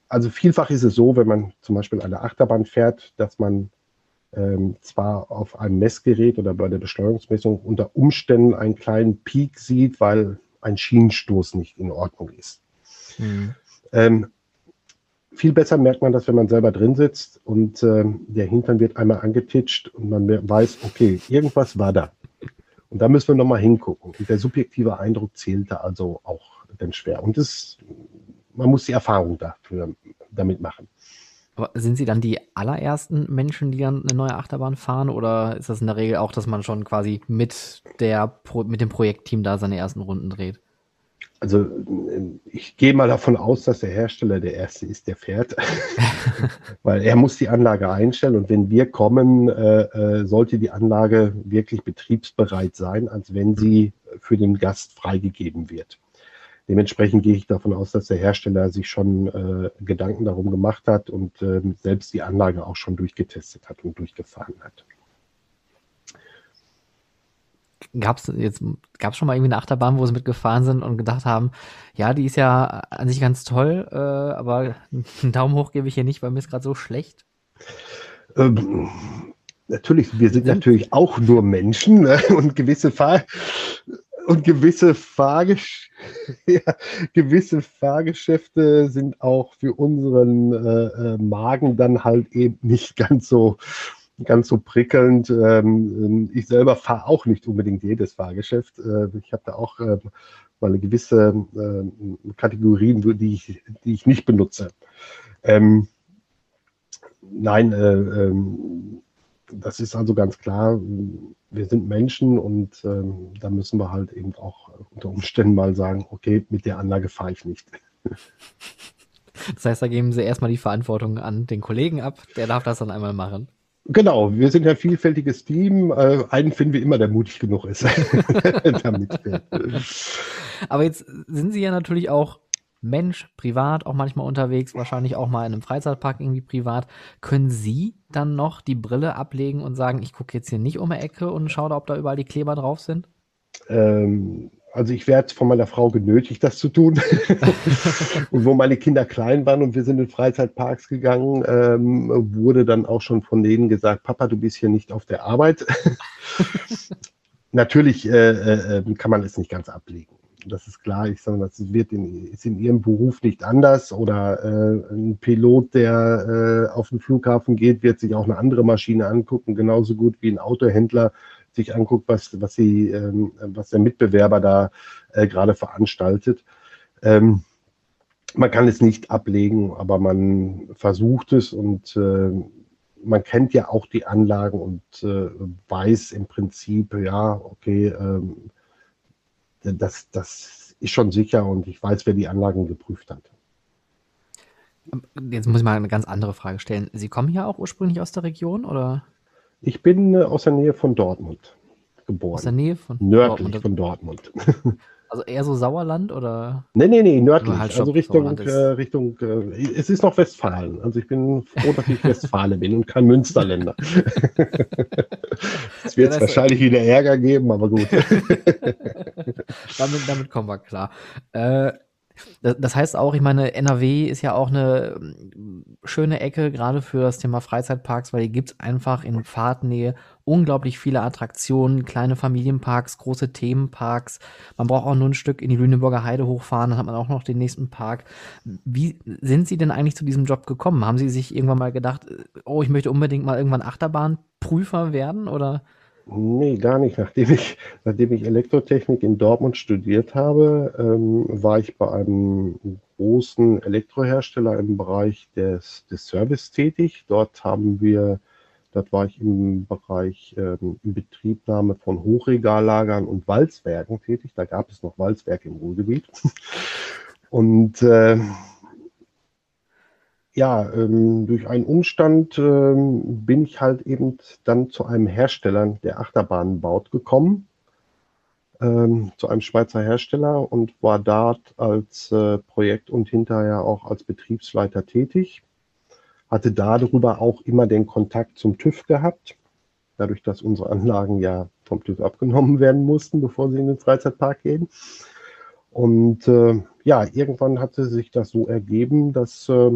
also vielfach ist es so, wenn man zum Beispiel eine Achterbahn fährt, dass man ähm, zwar auf einem Messgerät oder bei der Beschleunigungsmessung unter Umständen einen kleinen Peak sieht, weil ein Schienenstoß nicht in Ordnung ist. Mhm. Ähm, viel besser merkt man das, wenn man selber drin sitzt und äh, der Hintern wird einmal angetitscht und man weiß, okay, irgendwas war da. Und da müssen wir nochmal hingucken. Und der subjektive Eindruck zählt da also auch dann schwer. Und das, man muss die Erfahrung dafür damit machen. Aber sind Sie dann die allerersten Menschen, die dann eine neue Achterbahn fahren? Oder ist das in der Regel auch, dass man schon quasi mit, der, mit dem Projektteam da seine ersten Runden dreht? Also ich gehe mal davon aus, dass der Hersteller der Erste ist, der fährt, *laughs* weil er muss die Anlage einstellen und wenn wir kommen, äh, äh, sollte die Anlage wirklich betriebsbereit sein, als wenn sie für den Gast freigegeben wird. Dementsprechend gehe ich davon aus, dass der Hersteller sich schon äh, Gedanken darum gemacht hat und äh, selbst die Anlage auch schon durchgetestet hat und durchgefahren hat. Gab es jetzt gab's schon mal irgendwie eine Achterbahn, wo sie mitgefahren sind und gedacht haben, ja, die ist ja an sich ganz toll, äh, aber einen Daumen hoch gebe ich hier nicht, weil mir ist gerade so schlecht? Ähm, natürlich, wir sind natürlich auch nur Menschen ne? und gewisse Fahr und gewisse, Fahrgesch *laughs* ja, gewisse Fahrgeschäfte sind auch für unseren äh, äh, Magen dann halt eben nicht ganz so ganz so prickelnd. Ähm, ich selber fahre auch nicht unbedingt jedes Fahrgeschäft. Äh, ich habe da auch äh, mal eine gewisse äh, Kategorien, die ich, die ich nicht benutze. Ähm, nein, äh, ähm, das ist also ganz klar. Wir sind Menschen und ähm, da müssen wir halt eben auch unter Umständen mal sagen, okay, mit der Anlage fahre ich nicht. *laughs* Das heißt, da geben Sie erstmal die Verantwortung an den Kollegen ab, der darf das dann einmal machen. Genau, wir sind ein vielfältiges Team. Äh, einen finden wir immer, der mutig genug ist. *laughs* damit Aber jetzt sind Sie ja natürlich auch Mensch, privat, auch manchmal unterwegs, wahrscheinlich auch mal in einem Freizeitpark irgendwie privat. Können Sie dann noch die Brille ablegen und sagen, ich gucke jetzt hier nicht um die Ecke und schaue da, ob da überall die Kleber drauf sind? Ähm, also ich werde von meiner Frau genötigt, das zu tun. *laughs* und wo meine Kinder klein waren und wir sind in Freizeitparks gegangen, ähm, wurde dann auch schon von denen gesagt, Papa, du bist hier nicht auf der Arbeit. *laughs* Natürlich äh, äh, ähm, kann man es nicht ganz ablegen. Das ist klar. Ich sage, das wird in, ist in ihrem Beruf nicht anders. Oder äh, ein Pilot, der äh, auf den Flughafen geht, wird sich auch eine andere Maschine angucken, genauso gut wie ein Autohändler sich anguckt, was, was, sie, ähm, was der Mitbewerber da äh, gerade veranstaltet. Ähm, man kann es nicht ablegen, aber man versucht es und äh, man kennt ja auch die Anlagen und äh, weiß im Prinzip, ja, okay, ähm, das, das ist schon sicher und ich weiß, wer die Anlagen geprüft hat. Jetzt muss ich mal eine ganz andere Frage stellen. Sie kommen ja auch ursprünglich aus der Region, oder? Ich bin äh, aus der Nähe von Dortmund geboren. Aus der Nähe von Nördlich Dortmund. von Dortmund. *laughs* Also eher so Sauerland oder? Nee, nee, nee, nördlich. Halt also Richtung, äh, Richtung, äh, es ist noch Westfalen. Also ich bin froh, dass ich Westfale bin und kein Münsterländer. *laughs* es wird ja, wahrscheinlich wieder Ärger geben, aber gut. *laughs* damit, damit kommen wir klar. Äh, das heißt auch, ich meine, NRW ist ja auch eine ähm, schöne Ecke, gerade für das Thema Freizeitparks, weil hier gibt es einfach in Fahrtnähe unglaublich viele Attraktionen, kleine Familienparks, große Themenparks. Man braucht auch nur ein Stück in die Lüneburger Heide hochfahren, dann hat man auch noch den nächsten Park. Wie sind Sie denn eigentlich zu diesem Job gekommen? Haben Sie sich irgendwann mal gedacht, oh, ich möchte unbedingt mal irgendwann Achterbahnprüfer werden oder? Nee, gar nicht. Nachdem ich, nachdem ich Elektrotechnik in Dortmund studiert habe, ähm, war ich bei einem großen Elektrohersteller im Bereich des, des Service tätig. Dort haben wir, dort war ich im Bereich ähm, Betriebnahme von Hochregallagern und Walzwerken tätig. Da gab es noch Walzwerke im Ruhrgebiet. *laughs* Und äh, ja, ähm, durch einen Umstand ähm, bin ich halt eben dann zu einem Hersteller, der Achterbahnen baut, gekommen, ähm, zu einem Schweizer Hersteller und war dort als äh, Projekt- und hinterher auch als Betriebsleiter tätig. Hatte darüber auch immer den Kontakt zum TÜV gehabt, dadurch, dass unsere Anlagen ja vom TÜV abgenommen werden mussten, bevor sie in den Freizeitpark gehen. Und äh, ja, irgendwann hatte sich das so ergeben, dass äh,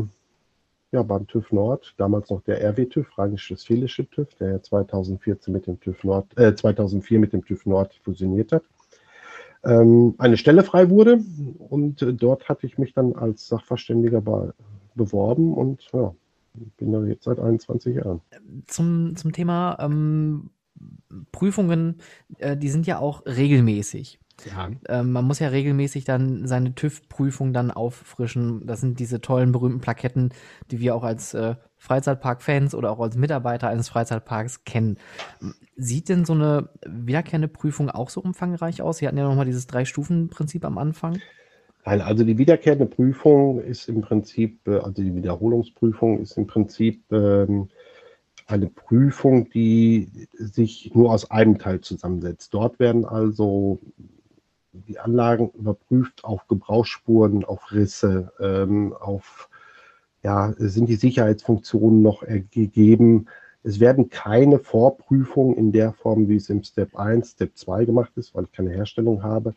ja, beim TÜV Nord, damals noch der RW-TÜV, Rheinisch-Westfälische TÜV, der ja 2014 mit dem TÜV Nord, äh, 2004 mit dem TÜV Nord fusioniert hat, ähm, eine Stelle frei wurde und äh, dort hatte ich mich dann als Sachverständiger be beworben und ja, bin da jetzt seit 21 Jahren. Zum, zum Thema ähm, Prüfungen, äh, die sind ja auch regelmäßig. Ja. Ähm, man muss ja regelmäßig dann seine TÜV-Prüfung dann auffrischen. Das sind diese tollen, berühmten Plaketten, die wir auch als äh, Freizeitpark-Fans oder auch als Mitarbeiter eines Freizeitparks kennen. Sieht denn so eine wiederkehrende Prüfung auch so umfangreich aus? Sie hatten ja nochmal dieses Drei-Stufen-Prinzip am Anfang. Nein, also die wiederkehrende Prüfung ist im Prinzip, äh, also die Wiederholungsprüfung ist im Prinzip ähm, eine Prüfung, die sich nur aus einem Teil zusammensetzt. Dort werden also die Anlagen überprüft auf Gebrauchsspuren, auf Risse, ähm, auf ja, sind die Sicherheitsfunktionen noch gegeben. Es werden keine Vorprüfungen in der Form, wie es im Step 1, Step 2 gemacht ist, weil ich keine Herstellung habe,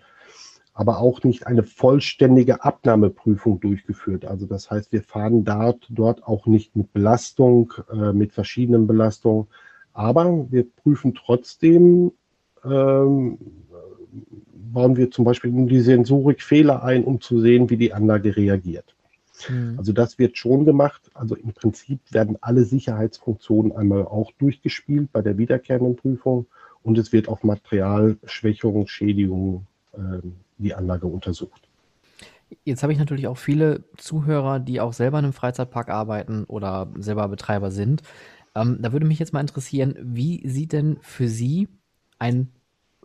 aber auch nicht eine vollständige Abnahmeprüfung durchgeführt. Also das heißt, wir fahren dort, dort auch nicht mit Belastung, äh, mit verschiedenen Belastungen, aber wir prüfen trotzdem, ähm, bauen wir zum Beispiel in die Sensorik Fehler ein, um zu sehen, wie die Anlage reagiert. Mhm. Also das wird schon gemacht. Also im Prinzip werden alle Sicherheitsfunktionen einmal auch durchgespielt bei der wiederkehrenden Prüfung und es wird auf Materialschwächungen, Schädigungen äh, die Anlage untersucht. Jetzt habe ich natürlich auch viele Zuhörer, die auch selber in einem Freizeitpark arbeiten oder selber Betreiber sind. Ähm, da würde mich jetzt mal interessieren, wie sieht denn für Sie ein,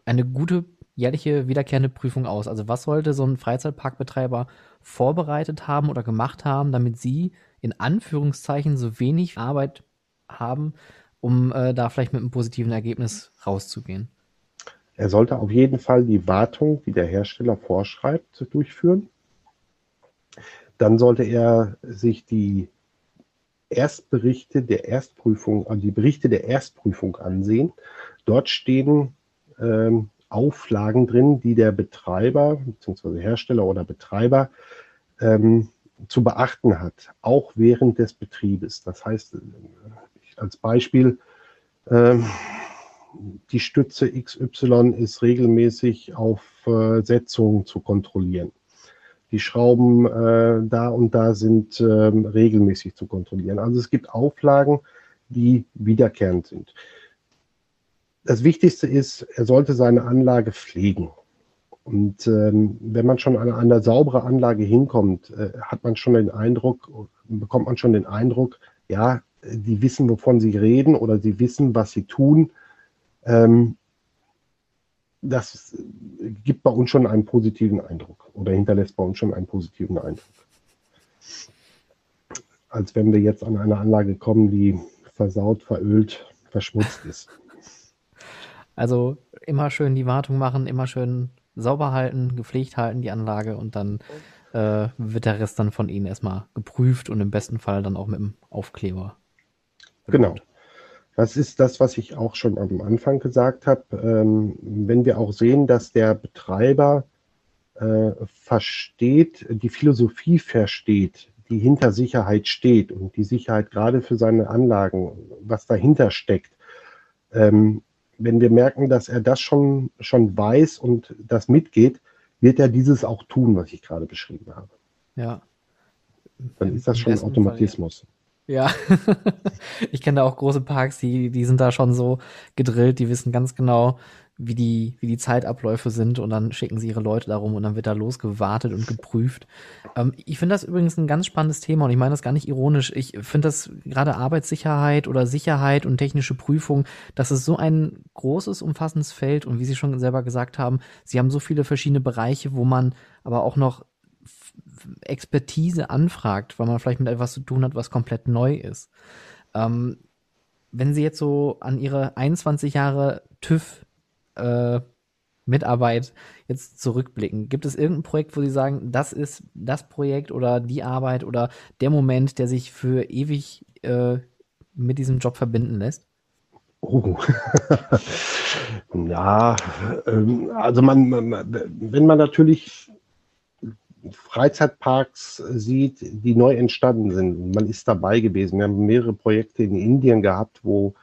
eine gute jährliche wiederkehrende Prüfung aus? Also was sollte so ein Freizeitparkbetreiber vorbereitet haben oder gemacht haben, damit Sie in Anführungszeichen so wenig Arbeit haben, um äh, da vielleicht mit einem positiven Ergebnis rauszugehen? Er sollte auf jeden Fall die Wartung, die der Hersteller vorschreibt, durchführen. Dann sollte er sich die Erstberichte der Erstprüfung, also die Berichte der Erstprüfung ansehen. Dort stehen ähm, Auflagen drin, die der Betreiber bzw. Hersteller oder Betreiber ähm, zu beachten hat, auch während des Betriebes. Das heißt, als Beispiel, ähm, die Stütze XY ist regelmäßig auf äh, Setzungen zu kontrollieren. Die Schrauben äh, da und da sind äh, regelmäßig zu kontrollieren. Also es gibt Auflagen, die wiederkehrend sind. Das Wichtigste ist, er sollte seine Anlage pflegen. Und ähm, wenn man schon an eine saubere Anlage hinkommt, äh, hat man schon den Eindruck, bekommt man schon den Eindruck, ja, die wissen, wovon sie reden oder sie wissen, was sie tun. Ähm, das gibt bei uns schon einen positiven Eindruck oder hinterlässt bei uns schon einen positiven Eindruck. Als wenn wir jetzt an eine Anlage kommen, die versaut, verölt, verschmutzt ist. Also immer schön die Wartung machen, immer schön sauber halten, gepflegt halten die Anlage und dann äh, wird der Rest dann von Ihnen erstmal geprüft und im besten Fall dann auch mit dem Aufkleber. Genau. Das ist das, was ich auch schon am Anfang gesagt habe. Ähm, wenn wir auch sehen, dass der Betreiber äh, versteht, die Philosophie versteht, die hinter Sicherheit steht und die Sicherheit gerade für seine Anlagen, was dahinter steckt, ähm, wenn wir merken, dass er das schon, schon weiß und das mitgeht, wird er dieses auch tun, was ich gerade beschrieben habe. Ja. Dann ist das schon Automatismus. Fall, ja, *laughs* ich kenne da auch große Parks, die, die sind da schon so gedrillt, die wissen ganz genau, wie die, wie die Zeitabläufe sind und dann schicken sie ihre Leute darum und dann wird da losgewartet und geprüft. Ähm, ich finde das übrigens ein ganz spannendes Thema und ich meine das gar nicht ironisch. Ich finde das gerade Arbeitssicherheit oder Sicherheit und technische Prüfung, das ist so ein großes, umfassendes Feld und wie Sie schon selber gesagt haben, Sie haben so viele verschiedene Bereiche, wo man aber auch noch Expertise anfragt, weil man vielleicht mit etwas zu tun hat, was komplett neu ist. Ähm, wenn Sie jetzt so an Ihre 21 Jahre TÜV äh, Mitarbeit jetzt zurückblicken, gibt es irgendein Projekt, wo Sie sagen, das ist das Projekt oder die Arbeit oder der Moment, der sich für ewig äh, mit diesem Job verbinden lässt? Oh. *laughs* ja, ähm, also man, man, wenn man natürlich Freizeitparks sieht, die neu entstanden sind. Man ist dabei gewesen. Wir haben mehrere Projekte in Indien gehabt, wo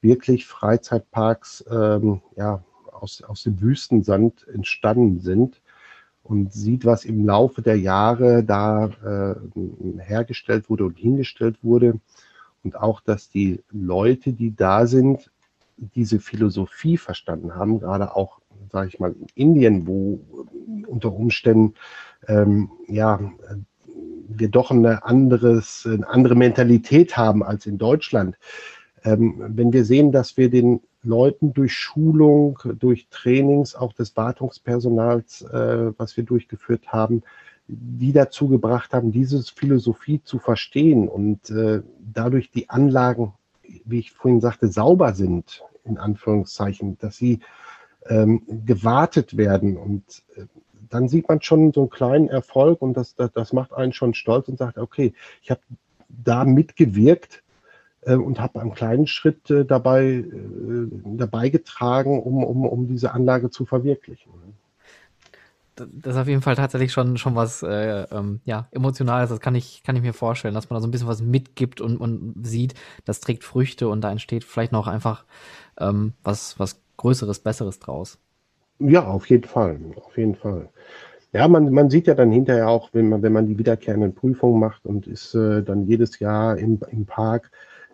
wirklich Freizeitparks ähm, ja, aus, aus dem Wüstensand entstanden sind und sieht, was im Laufe der Jahre da äh, hergestellt wurde und hingestellt wurde. Und auch, dass die Leute, die da sind, diese Philosophie verstanden haben, gerade auch, sage ich mal, in Indien, wo unter Umständen ähm, ja, wir doch eine, anderes, eine andere Mentalität haben als in Deutschland. Ähm, wenn wir sehen, dass wir den Leuten durch Schulung, durch Trainings auch des Wartungspersonals, äh, was wir durchgeführt haben, die dazu gebracht haben, diese Philosophie zu verstehen und äh, dadurch die Anlagen, wie ich vorhin sagte, sauber sind, in Anführungszeichen, dass sie ähm, gewartet werden. Und äh, dann sieht man schon so einen kleinen Erfolg und das, das, das macht einen schon stolz und sagt, okay, ich habe da mitgewirkt äh, und habe einen kleinen Schritt äh, dabei, äh, dabei getragen, um, um, um diese Anlage zu verwirklichen das ist auf jeden Fall tatsächlich schon, schon was äh, ähm, ja, Emotionales. Das kann ich, kann ich mir vorstellen, dass man da so ein bisschen was mitgibt und, und sieht, das trägt Früchte und da entsteht vielleicht noch einfach ähm, was, was Größeres, Besseres draus. Ja, auf jeden Fall. Auf jeden Fall. Ja, man, man sieht ja dann hinterher auch, wenn man, wenn man die wiederkehrenden Prüfungen macht und ist äh, dann jedes Jahr im, im Park,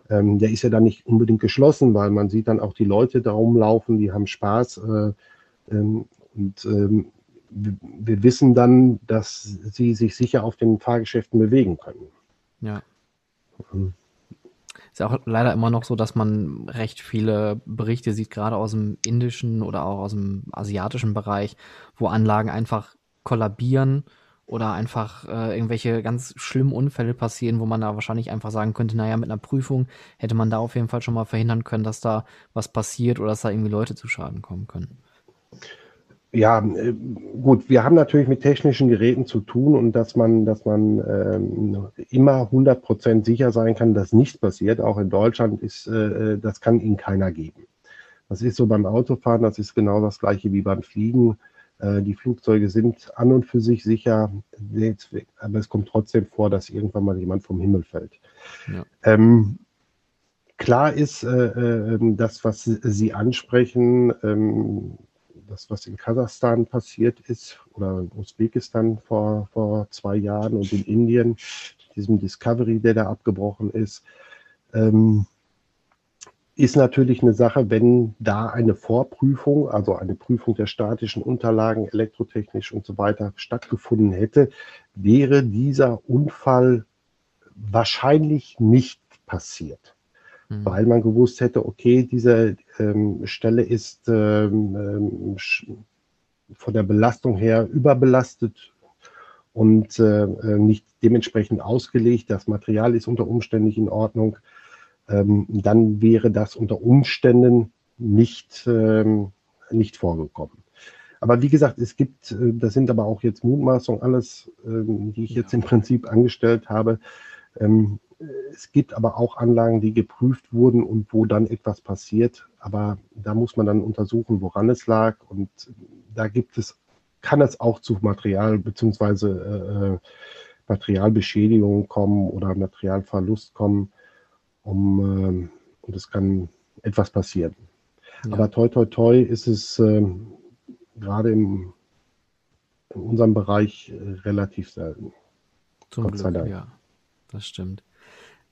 ähm, der ist ja dann nicht unbedingt geschlossen, weil man sieht dann auch die Leute da rumlaufen, die haben Spaß. Äh, ähm, und ähm, wir wissen dann, dass sie sich sicher auf den Fahrgeschäften bewegen können. Ja. Mhm. Ist ja auch leider immer noch so, dass man recht viele Berichte sieht, gerade aus dem indischen oder auch aus dem asiatischen Bereich, wo Anlagen einfach kollabieren oder einfach äh, irgendwelche ganz schlimmen Unfälle passieren, wo man da wahrscheinlich einfach sagen könnte, naja, mit einer Prüfung hätte man da auf jeden Fall schon mal verhindern können, dass da was passiert oder dass da irgendwie Leute zu Schaden kommen können. Ja, äh, gut, wir haben natürlich mit technischen Geräten zu tun und dass man, dass man ähm, immer 100% sicher sein kann, dass nichts passiert, auch in Deutschland, ist, äh, äh, das kann Ihnen keiner geben. Das ist so beim Autofahren, das ist genau das gleiche wie beim Fliegen. Äh, die Flugzeuge sind an und für sich sicher, aber es kommt trotzdem vor, dass irgendwann mal jemand vom Himmel fällt. Ja. Ähm, klar ist, äh, äh, das, was Sie ansprechen, ähm, das, was in Kasachstan passiert ist oder in Usbekistan vor, vor zwei Jahren und in Indien, diesem Discovery, der da abgebrochen ist, ähm, ist natürlich eine Sache, wenn da eine Vorprüfung, also eine Prüfung der statischen Unterlagen, elektrotechnisch und so weiter stattgefunden hätte, wäre dieser Unfall wahrscheinlich nicht passiert mhm. weil man gewusst hätte, okay, diese ähm, Stelle ist ähm, ähm von der Belastung her überbelastet und äh, äh, nicht dementsprechend ausgelegt. Das Material ist unter Umständen nicht in Ordnung. Ähm, dann wäre das unter Umständen nicht, ähm, nicht vorgekommen. Aber wie gesagt, es gibt, äh, das sind aber auch jetzt Mutmaßungen, alles, ähm, die ich jetzt im Prinzip angestellt habe. Es gibt aber auch Anlagen, die geprüft wurden und wo dann etwas passiert. Aber da muss man dann untersuchen, woran es lag. Und da gibt es, kann es auch zu Material bzw. Äh, Materialbeschädigung kommen oder Materialverlust kommen. Um, äh, und es kann etwas passieren. Ja. Aber toi toi toi ist es äh, gerade im, in unserem Bereich äh, relativ selten. Zum Gott Glück, ja, das stimmt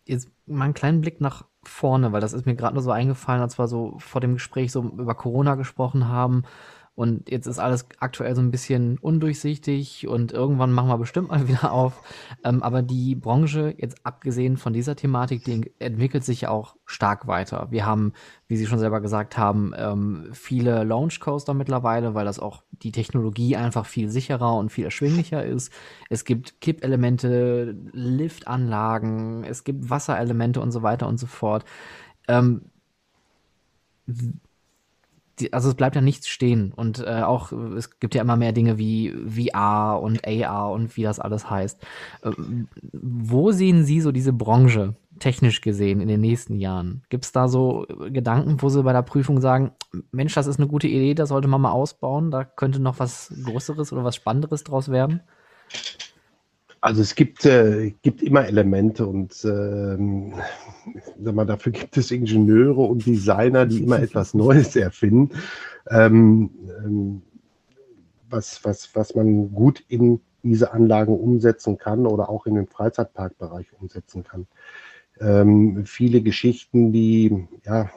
jetzt mal einen kleinen Blick nach vorne, weil das ist mir gerade nur so eingefallen, als wir so vor dem Gespräch so über Corona gesprochen haben und jetzt ist alles aktuell so ein bisschen undurchsichtig und irgendwann machen wir bestimmt mal *laughs* wieder auf. Ähm, aber die Branche, jetzt abgesehen von dieser Thematik, die entwickelt sich auch stark weiter. Wir haben, wie Sie schon selber gesagt haben, ähm, viele Launch Coaster mittlerweile, weil das auch die Technologie einfach viel sicherer und viel erschwinglicher ist. Es gibt Kippelemente, Liftanlagen, es gibt Wasserelemente und so weiter und so fort. Ähm, die, also es bleibt ja nichts stehen und äh, auch es gibt ja immer mehr Dinge wie VR und AR und wie das alles heißt. Äh, wo sehen Sie so diese Branche technisch gesehen in den nächsten Jahren? Gibt es da so Gedanken, wo Sie bei der Prüfung sagen, Mensch, das ist eine gute Idee, da sollte man mal ausbauen, da könnte noch was Größeres oder was Spannenderes draus werden? Also es gibt, äh, gibt immer Elemente und ähm, sag mal, dafür gibt es Ingenieure und Designer, die immer etwas *laughs* Neues erfinden, ähm, ähm, was, was, was man gut in diese Anlagen umsetzen kann oder auch in den Freizeitparkbereich umsetzen kann. Ähm, viele Geschichten, die ja,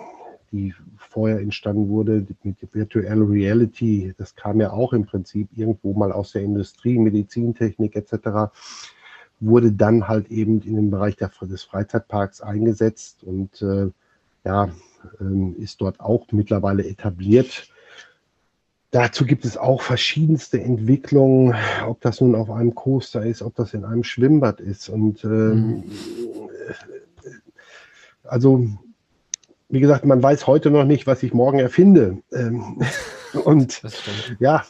die vorher entstanden wurde mit Virtual Reality, das kam ja auch im Prinzip irgendwo mal aus der Industrie, Medizintechnik etc., wurde dann halt eben in den Bereich der, des Freizeitparks eingesetzt und äh, ja, ähm, ist dort auch mittlerweile etabliert. Dazu gibt es auch verschiedenste Entwicklungen, ob das nun auf einem Coaster ist, ob das in einem Schwimmbad ist. Und ähm, mhm. also, wie gesagt, man weiß heute noch nicht, was ich morgen erfinde. Ähm, *laughs* und ja,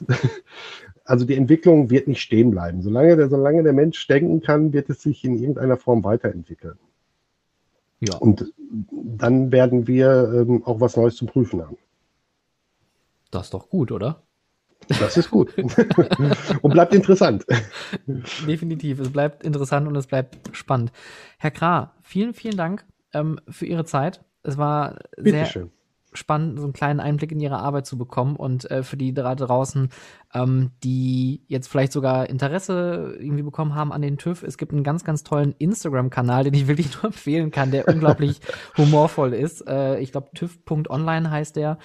*laughs* also die Entwicklung wird nicht stehen bleiben. Solange der, solange der Mensch denken kann, wird es sich in irgendeiner Form weiterentwickeln. Ja. Und dann werden wir ähm, auch was Neues zu prüfen haben. Das ist doch gut, oder? Das ist gut. *laughs* und bleibt interessant. Definitiv. Es bleibt interessant und es bleibt spannend. Herr Krah, vielen, vielen Dank ähm, für Ihre Zeit. Es war Bitte sehr schön spannend, so einen kleinen Einblick in ihre Arbeit zu bekommen und äh, für die da draußen, ähm, die jetzt vielleicht sogar Interesse irgendwie bekommen haben an den TÜV. Es gibt einen ganz, ganz tollen Instagram-Kanal, den ich wirklich *laughs* nur empfehlen kann, der unglaublich *laughs* humorvoll ist. Äh, ich glaube, TÜV.online heißt der.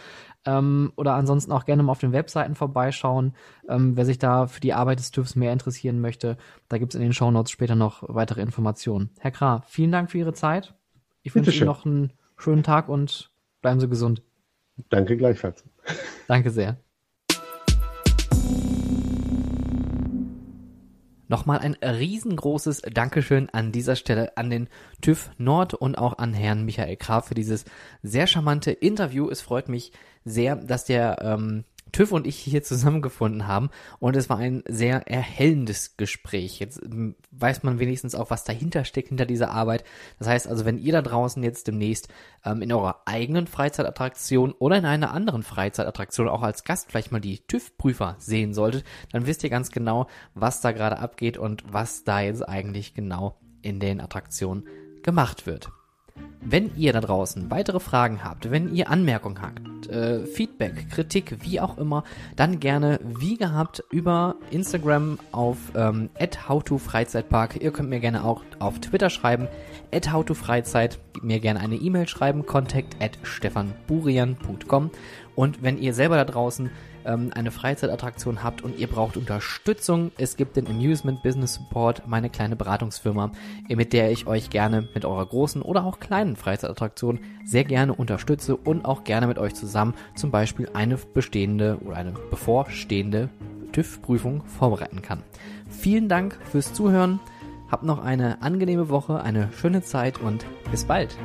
Ähm, oder ansonsten auch gerne mal auf den Webseiten vorbeischauen, ähm, wer sich da für die Arbeit des TÜVs mehr interessieren möchte. Da gibt es in den Shownotes später noch weitere Informationen. Herr Krah, vielen Dank für Ihre Zeit. Ich wünsche Ihnen noch einen schönen Tag und Bleiben Sie gesund. Danke gleichfalls. Danke sehr. Nochmal ein riesengroßes Dankeschön an dieser Stelle an den TÜV Nord und auch an Herrn Michael Graf für dieses sehr charmante Interview. Es freut mich sehr, dass der ähm, TÜV und ich hier zusammengefunden haben und es war ein sehr erhellendes Gespräch. Jetzt ähm, weiß man wenigstens auch, was dahinter steckt, hinter dieser Arbeit. Das heißt also, wenn ihr da draußen jetzt demnächst ähm, in eurer eigenen Freizeitattraktion oder in einer anderen Freizeitattraktion auch als Gast vielleicht mal die TÜV-Prüfer sehen solltet, dann wisst ihr ganz genau, was da gerade abgeht und was da jetzt eigentlich genau in den Attraktionen gemacht wird. Wenn ihr da draußen weitere Fragen habt, wenn ihr Anmerkungen habt, äh, Feedback, Kritik, wie auch immer, dann gerne wie gehabt über Instagram auf ähm, @howtofreizeitpark. Ihr könnt mir gerne auch auf Twitter schreiben @howtofreizeit, mir gerne eine E-Mail schreiben, contact at stefanburian.com und wenn ihr selber da draußen ähm, eine Freizeitattraktion habt und ihr braucht Unterstützung, es gibt den Amusement Business Support, meine kleine Beratungsfirma, mit der ich euch gerne mit eurer großen oder auch kleinen Freizeitattraktion sehr gerne unterstütze und auch gerne mit euch zusammen zum Beispiel eine bestehende oder eine bevorstehende TÜV-Prüfung vorbereiten kann. Vielen Dank fürs Zuhören. Habt noch eine angenehme Woche, eine schöne Zeit und bis bald.